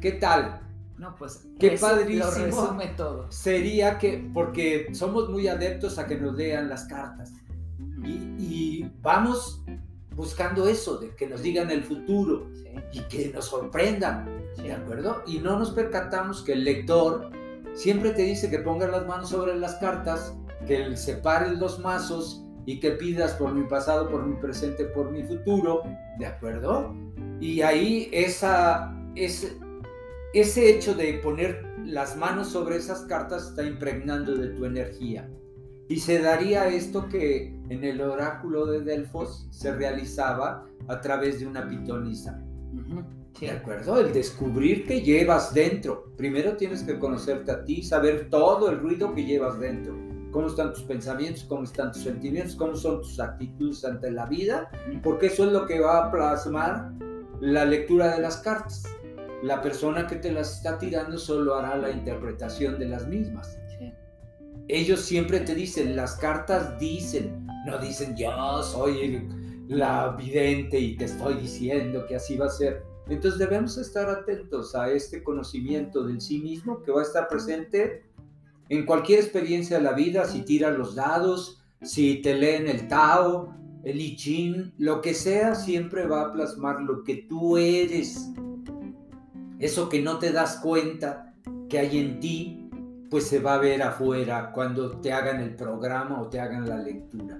¿Qué tal? No, pues Qué eso padrísimo. Lo resume todo. Sería que, porque somos muy adeptos a que nos lean las cartas y, y vamos buscando eso, de que nos digan el futuro Sí, y que nos sorprendan, sí. ¿de acuerdo? Y no nos percatamos que el lector siempre te dice que pongas las manos sobre las cartas, que separes los mazos y que pidas por mi pasado, por mi presente, por mi futuro, ¿de acuerdo? Y ahí esa, ese, ese hecho de poner las manos sobre esas cartas está impregnando de tu energía. Y se daría esto que en el oráculo de Delfos se realizaba a través de una pitonisa. ¿De acuerdo? El descubrir que llevas dentro. Primero tienes que conocerte a ti, saber todo el ruido que llevas dentro. Cómo están tus pensamientos, cómo están tus sentimientos, cómo son tus actitudes ante la vida, porque eso es lo que va a plasmar la lectura de las cartas. La persona que te las está tirando solo hará la interpretación de las mismas. Sí. Ellos siempre te dicen, las cartas dicen, no dicen yo soy el- la vidente y te estoy diciendo que así va a ser. Entonces debemos estar atentos a este conocimiento del sí mismo que va a estar presente en cualquier experiencia de la vida, si tiras los dados, si te leen el Tao, el I Ching, lo que sea, siempre va a plasmar lo que tú eres. Eso que no te das cuenta que hay en ti, pues se va a ver afuera cuando te hagan el programa o te hagan la lectura.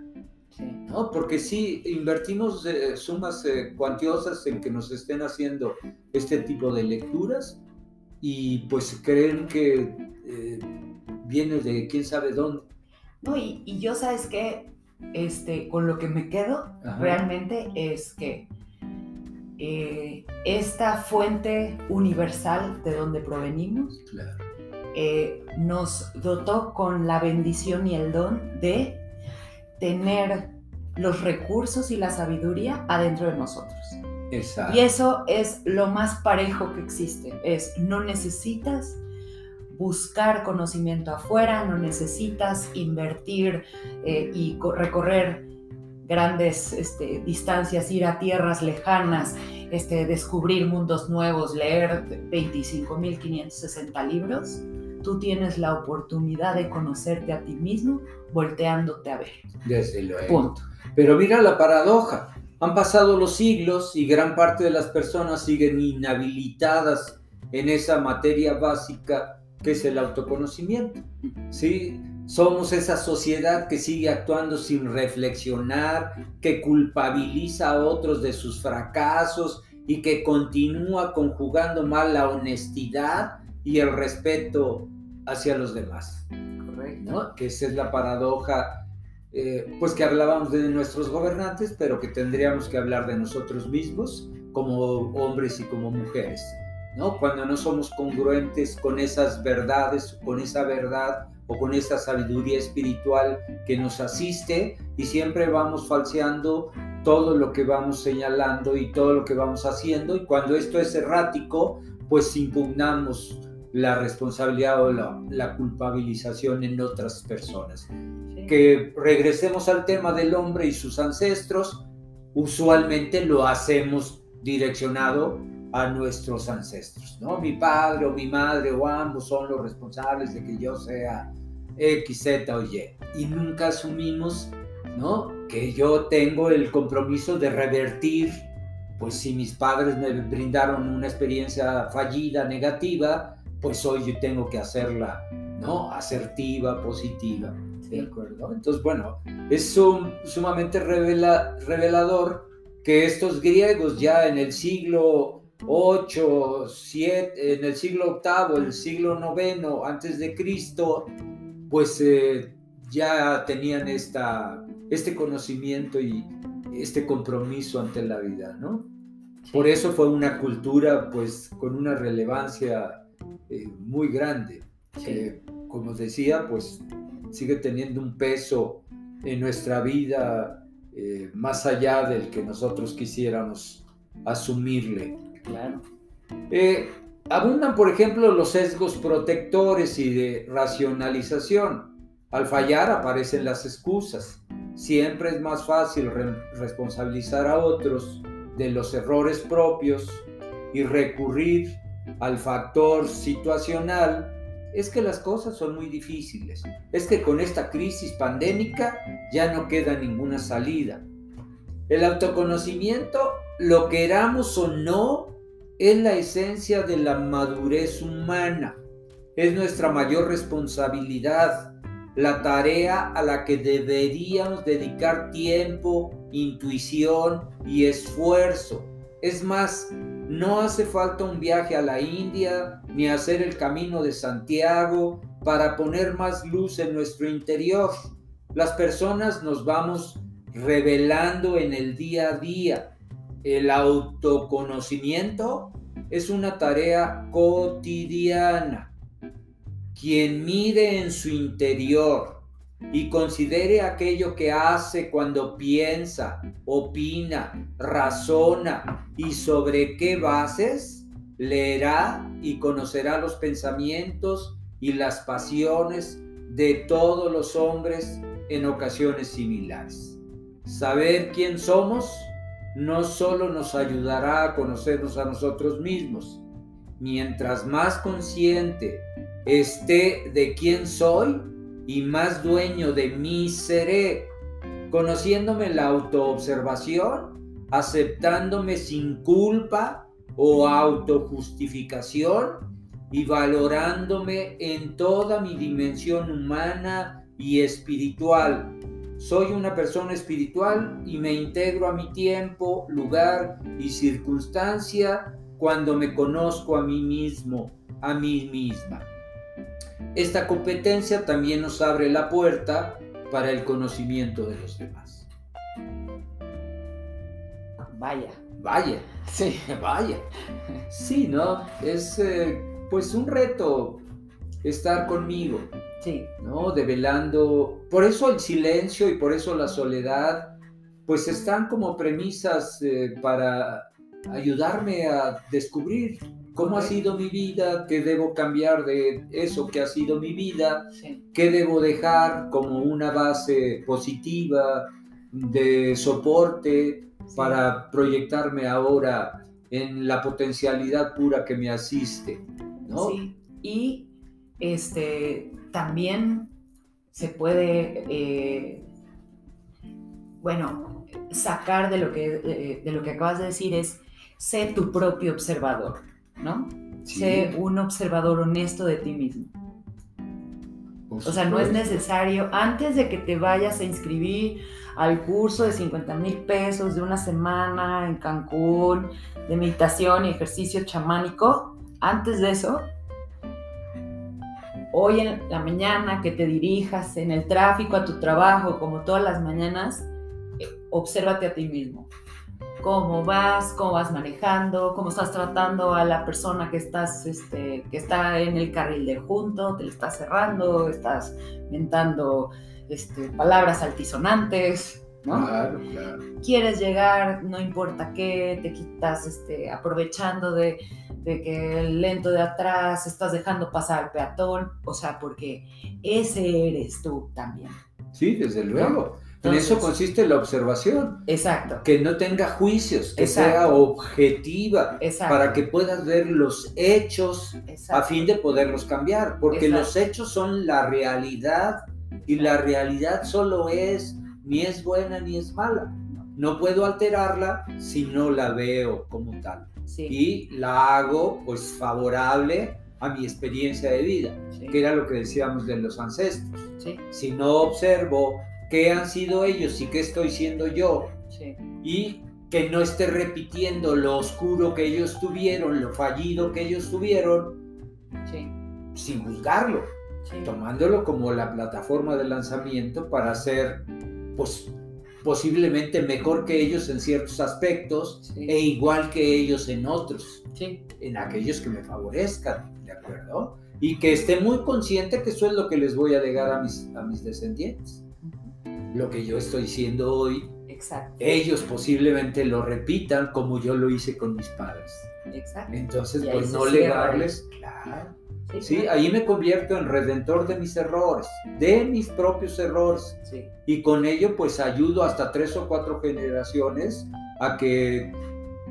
Sí. ¿no? Porque sí, invertimos eh, sumas eh, cuantiosas en que nos estén haciendo este tipo de lecturas y pues creen que eh, viene de quién sabe dónde. No, y, y yo, ¿sabes qué? Este, con lo que me quedo Ajá. realmente es que eh, esta fuente universal de donde provenimos Claro. eh, nos dotó con la bendición y el don de tener los recursos y la sabiduría adentro de nosotros. Exacto. Y eso es lo más parejo que existe. Es no necesitas buscar conocimiento afuera, no necesitas invertir eh, y co- recorrer grandes este, distancias, ir a tierras lejanas, este, descubrir mundos nuevos, leer 25.560 libros. Tú tienes la oportunidad de conocerte a ti mismo volteándote a ver. Desde luego. Punto. Pero mira la paradoja. Han pasado los siglos y gran parte de las personas siguen inhabilitadas en esa materia básica que es el autoconocimiento. ¿sí? Somos esa sociedad que sigue actuando sin reflexionar, que culpabiliza a otros de sus fracasos y que continúa conjugando mal la honestidad y el respeto hacia los demás. Correcto. ¿no? Que esa es la paradoja, eh, pues que hablábamos de nuestros gobernantes, pero que tendríamos que hablar de nosotros mismos como hombres y como mujeres, ¿no? Cuando no somos congruentes con esas verdades, con esa verdad o con esa sabiduría espiritual que nos asiste y siempre vamos falseando todo lo que vamos señalando y todo lo que vamos haciendo y cuando esto es errático, pues impugnamos la responsabilidad o la, la culpabilización en otras personas. Sí. Que regresemos al tema del hombre y sus ancestros, usualmente lo hacemos direccionado a nuestros ancestros, ¿no? Mi padre o mi madre o ambos son los responsables de que yo sea X, Z o Y. Y nunca asumimos, ¿no? Que yo tengo el compromiso de revertir, pues si mis padres me brindaron una experiencia fallida, negativa, pues hoy yo tengo que hacerla, ¿no? Asertiva, positiva, ¿de acuerdo? Entonces, bueno, es sum- sumamente revela- revelador que estos griegos ya en el siglo 8, 7, en el siglo octavo, el siglo noveno antes de Cristo, pues eh, ya tenían esta, este conocimiento y este compromiso ante la vida, ¿no? Por eso fue una cultura, pues, con una relevancia eh, muy grande, que, como decía, pues, sigue teniendo un peso en nuestra vida eh, más allá del que nosotros quisiéramos asumirle. Claro. Eh, Abundan, por ejemplo, los sesgos protectores y de racionalización. Al fallar aparecen las excusas. Siempre es más fácil responsabilizar a otros de los errores propios y recurrir al factor situacional. Es que las cosas son muy difíciles. Es que con esta crisis pandémica ya no queda ninguna salida. El autoconocimiento, lo queramos o no, es la esencia de la madurez humana. Es nuestra mayor responsabilidad la tarea a la que deberíamos dedicar tiempo, intuición y esfuerzo. Es más, no hace falta un viaje a la India ni hacer el camino de Santiago para poner más luz en nuestro interior. Las personas nos vamos revelando en el día a día. El autoconocimiento es una tarea cotidiana quien mire en su interior y considere aquello que hace cuando piensa, opina, razona y sobre qué bases, leerá y conocerá los pensamientos y las pasiones de todos los hombres en ocasiones similares. Saber quién somos no solo nos ayudará a conocernos a nosotros mismos, mientras más consciente esté de quién soy y más dueño de mí seré, conociéndome la autoobservación, aceptándome sin culpa o autojustificación y valorándome en toda mi dimensión humana y espiritual. Soy una persona espiritual y me integro a mi tiempo, lugar y circunstancia cuando me conozco a mí mismo, a mí misma. Esta competencia también nos abre la puerta para el conocimiento de los demás. Vaya. Vaya. Sí. Vaya. Sí, ¿no? Es eh, pues un reto estar conmigo. Sí. ¿No? Develando. Por eso el silencio y por eso la soledad, pues están como premisas eh, para ayudarme a descubrir cómo ha sido mi vida, qué debo cambiar de eso que ha sido mi vida, qué debo dejar como una base positiva de soporte para proyectarme ahora en la potencialidad pura que me asiste. ¿no? Sí, y este, también se puede, eh, bueno, sacar de lo, que, eh, de lo que acabas de decir es, ser tu propio observador. ¿no? Sé un observador honesto de ti mismo. o sea, no es necesario, antes de que te vayas a inscribir al curso de 50 mil pesos de una semana en Cancún, de meditación y ejercicio chamánico, antes de eso, hoy en la mañana que te dirijas en el tráfico a tu trabajo, como todas las mañanas, eh, obsérvate a ti mismo. Cómo vas, cómo vas manejando, cómo estás tratando a la persona que estás, este, que está en el carril de junto, te le estás cerrando, estás mentando este, palabras altisonantes, ¿no? Claro, claro. Quieres llegar, no importa qué, te quitas este, aprovechando de, de que el lento de atrás estás dejando pasar al peatón, o sea, porque ese eres tú también. Sí, desde luego en eso consiste la observación. Exacto. Que no tenga juicios, que sea objetiva, para que puedas ver los hechos a fin de poderlos cambiar, porque los hechos son la realidad y la realidad solo es, ni es buena ni es mala. No puedo alterarla si no la veo como tal. Y la hago pues favorable a mi experiencia de vida, que era lo que decíamos de los ancestros. Si no observo qué han sido ellos y qué estoy siendo yo. Y que no esté repitiendo lo oscuro que ellos tuvieron, lo fallido que ellos tuvieron, sin juzgarlo, tomándolo como la plataforma de lanzamiento para ser, pues, posiblemente mejor que ellos en ciertos aspectos e igual que ellos en otros, en aquellos que me favorezcan, ¿de acuerdo? Y que esté muy consciente que eso es lo que les voy a dejar a mis, a mis descendientes lo que yo estoy siendo hoy, Exacto. ellos posiblemente lo repitan como yo lo hice con mis padres. Exacto. Entonces, pues no cierra legarles, claro. Sí, ahí me convierto en redentor de mis errores, de mis propios errores. Sí, Y con ello, pues ayudo hasta tres o cuatro generaciones a que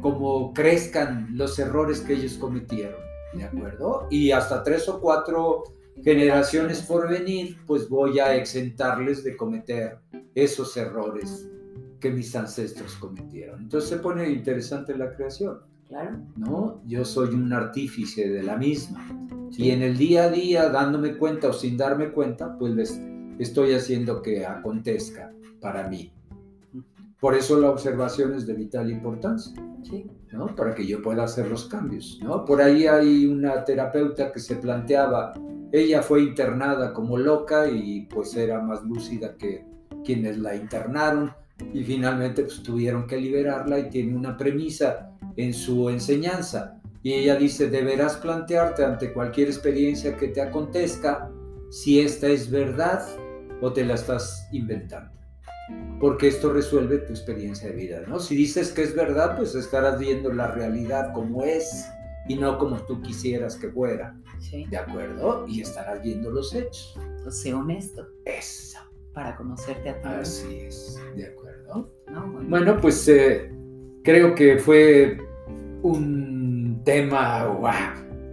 como crezcan los errores que ellos cometieron, ¿de acuerdo? Y hasta tres o cuatro generaciones por venir, pues voy a exentarles de cometer esos errores que mis ancestros cometieron. Entonces se pone interesante la creación, Claro. ¿no? Yo soy un artífice de la misma. Sí. Y en el día a día, dándome cuenta o sin darme cuenta, pues les estoy haciendo que acontezca para mí. Por eso la observación es de vital importancia, Sí. ¿no? Para que yo pueda hacer los cambios, ¿no? Por ahí hay una terapeuta que se planteaba, ella fue internada como loca y pues era más lúcida que quienes la internaron y finalmente pues tuvieron que liberarla y tiene una premisa en su enseñanza. Y ella dice, deberás plantearte ante cualquier experiencia que te acontezca si esta es verdad o te la estás inventando. Porque esto resuelve tu experiencia de vida, ¿no? Si dices que es verdad, pues estarás viendo la realidad como es y no como tú quisieras que fuera, Sí. ¿de acuerdo? Y estarás viendo los hechos. Pues sé honesto Eso. para conocerte a ti. Así es, ¿de acuerdo? ¿No? Bueno, pues eh, creo que fue un tema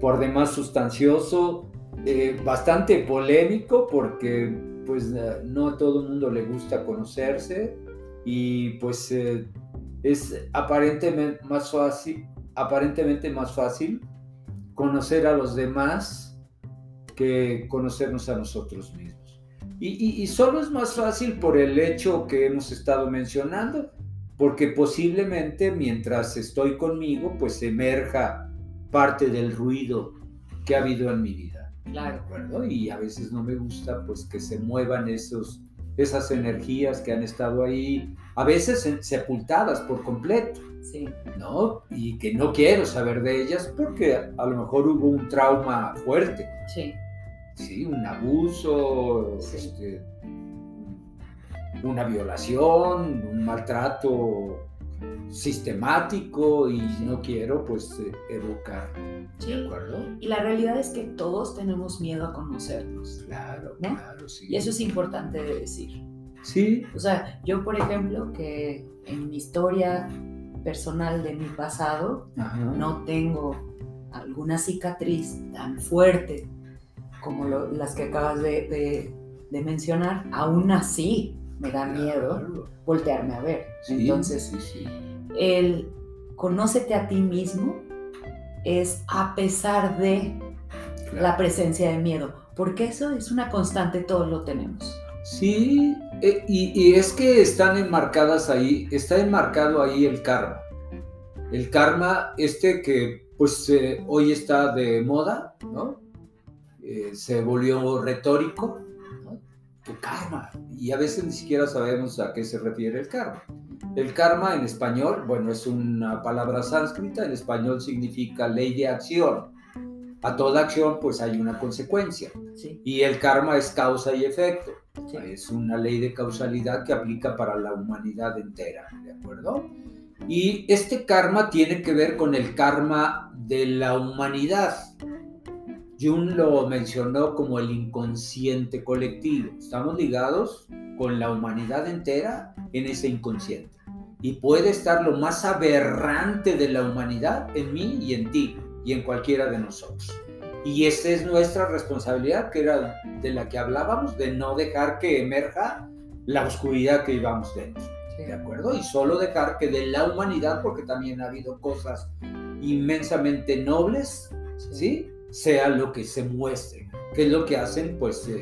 por demás sustancioso, eh, bastante polémico porque pues eh, no a todo el mundo le gusta conocerse y pues es aparentemente más fácil, aparentemente más fácil conocer a los demás que conocernos a nosotros mismos. Y, y- y solo es más fácil por el hecho que hemos estado mencionando, porque posiblemente mientras estoy conmigo, pues emerja parte del ruido que ha habido en mi vida. ¿De claro. Y a veces no me gusta pues que se muevan esos, esas energías que han estado ahí, a veces sepultadas por completo, Sí. ¿no? Y que no quiero saber de ellas porque a lo mejor hubo un trauma fuerte. Sí. Sí, un abuso, Sí. este, una violación, un maltrato sistemático y no quiero pues eh, evocar, ¿de Sí. acuerdo? Y la realidad es que todos tenemos miedo a conocernos. Claro, ¿No? claro, sí. Y eso es importante de decir. Sí, O sea, yo, por ejemplo, que en mi historia personal de mi pasado, ajá. no tengo alguna cicatriz tan fuerte como lo- las que acabas de, de- de mencionar, aún así me da miedo Claro. voltearme a ver. Sí, Entonces, sí, sí. el conócete a ti mismo es a pesar de claro. la presencia de miedo, porque eso es una constante, todos lo tenemos. Sí, eh, y, y es que están enmarcadas ahí, está enmarcado ahí el karma. El karma, este que pues eh, hoy está de moda, ¿no? Eh, se volvió retórico, ¿no? Tu karma. Y a veces ni siquiera sabemos a qué se refiere el karma. El karma en español, bueno, es una palabra sánscrita, en español significa ley de acción. A toda acción pues hay una consecuencia. Sí, Y el karma es causa y efecto. sí, Es una ley de causalidad que aplica para la humanidad entera, ¿de acuerdo? Y este karma tiene que ver con el karma de la humanidad. Jung lo mencionó como el inconsciente colectivo. Estamos ligados con la humanidad entera en ese inconsciente. Y puede estar lo más aberrante de la humanidad en mí y en ti y en cualquiera de nosotros. Y esa es nuestra responsabilidad, que era de la que hablábamos, de no dejar que emerja la oscuridad que llevamos dentro. sí. ¿De acuerdo? Y solo dejar que de la humanidad, porque también ha habido cosas inmensamente nobles, ¿sí? Sea lo que se muestre. Que es lo que hacen, pues, eh,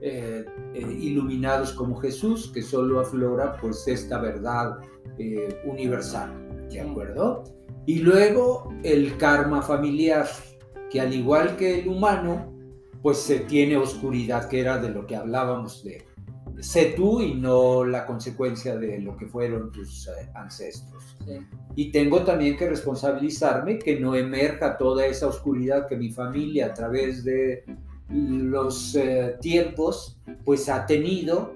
eh, eh, iluminados como Jesús, que solo aflora, pues, esta verdad eh, universal. ¿De acuerdo? Y luego el karma familiar, que al igual que el humano, pues se tiene oscuridad, que era de lo que hablábamos de sé tú y no la consecuencia de lo que fueron tus eh, ancestros. Sí. Y tengo también que responsabilizarme que no emerja toda esa oscuridad que mi familia a través de los eh, tiempos pues ha tenido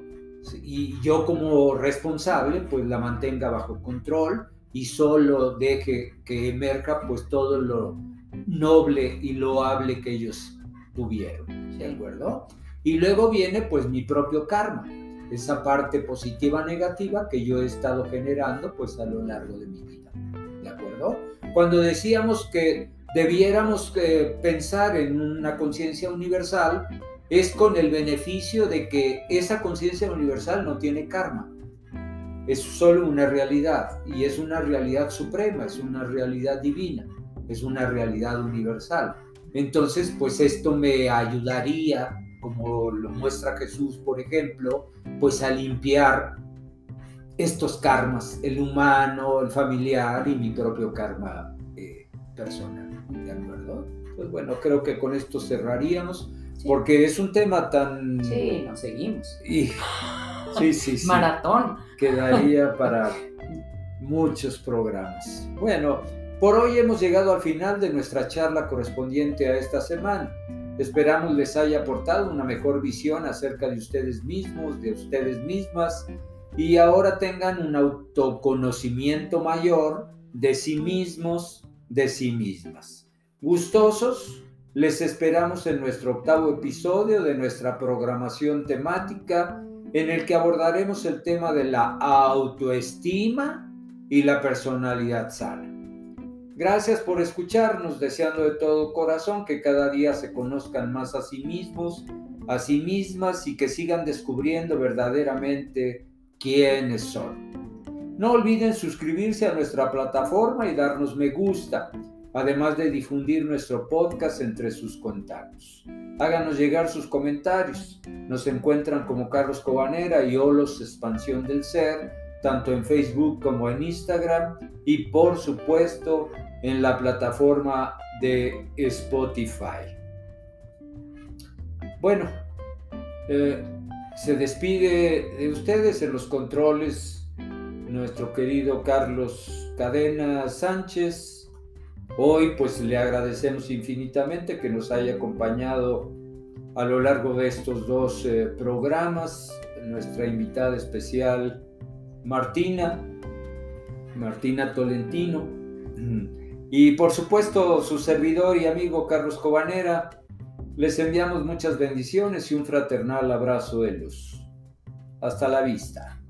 y yo como responsable pues la mantenga bajo control y solo deje que emerja pues todo lo noble y loable que ellos tuvieron, ¿de acuerdo? Y luego viene pues mi propio karma, esa parte positiva negativa que yo he estado generando pues a lo largo de mi vida, ¿de acuerdo? Cuando decíamos que debiéramos eh, pensar en una conciencia universal, es con el beneficio de que esa conciencia universal no tiene karma. Es solo una realidad y es una realidad suprema, es una realidad divina, es una realidad universal. Entonces, pues esto me ayudaría, como lo muestra Jesús, por ejemplo, pues a limpiar estos karmas, el humano, el familiar y mi propio karma eh, personal. ¿De acuerdo? Pues bueno, creo que con esto cerraríamos. Porque es un tema tan... Sí, nos seguimos. Y... Sí, sí, sí. Maratón. Quedaría para muchos programas. Bueno, por hoy hemos llegado al final de nuestra charla correspondiente a esta semana. Esperamos les haya aportado una mejor visión acerca de ustedes mismos, de ustedes mismas, y ahora tengan un autoconocimiento mayor de sí mismos, de sí mismas. Gustosos les esperamos en nuestro octavo episodio de nuestra programación temática en el que abordaremos el tema de la autoestima y la personalidad sana. Gracias por escucharnos, deseando de todo corazón que cada día se conozcan más a sí mismos, a sí mismas y que sigan descubriendo verdaderamente quiénes son. No olviden suscribirse a nuestra plataforma y darnos me gusta además de difundir nuestro podcast entre sus contactos. Háganos llegar sus comentarios. Nos encuentran como Carlos Cobanera y Olos Expansión del Ser, tanto en Facebook como en Instagram y por supuesto en la plataforma de Spotify. Bueno, eh, se despide de ustedes en los controles nuestro querido Carlos Cadena Sánchez Hoy pues le agradecemos infinitamente que nos haya acompañado a lo largo de estos dos eh, programas, nuestra invitada especial Martina, Martina Tolentino, y por supuesto su servidor y amigo Carlos Cobanera. Les enviamos muchas bendiciones y un fraternal abrazo de luz. Hasta la vista.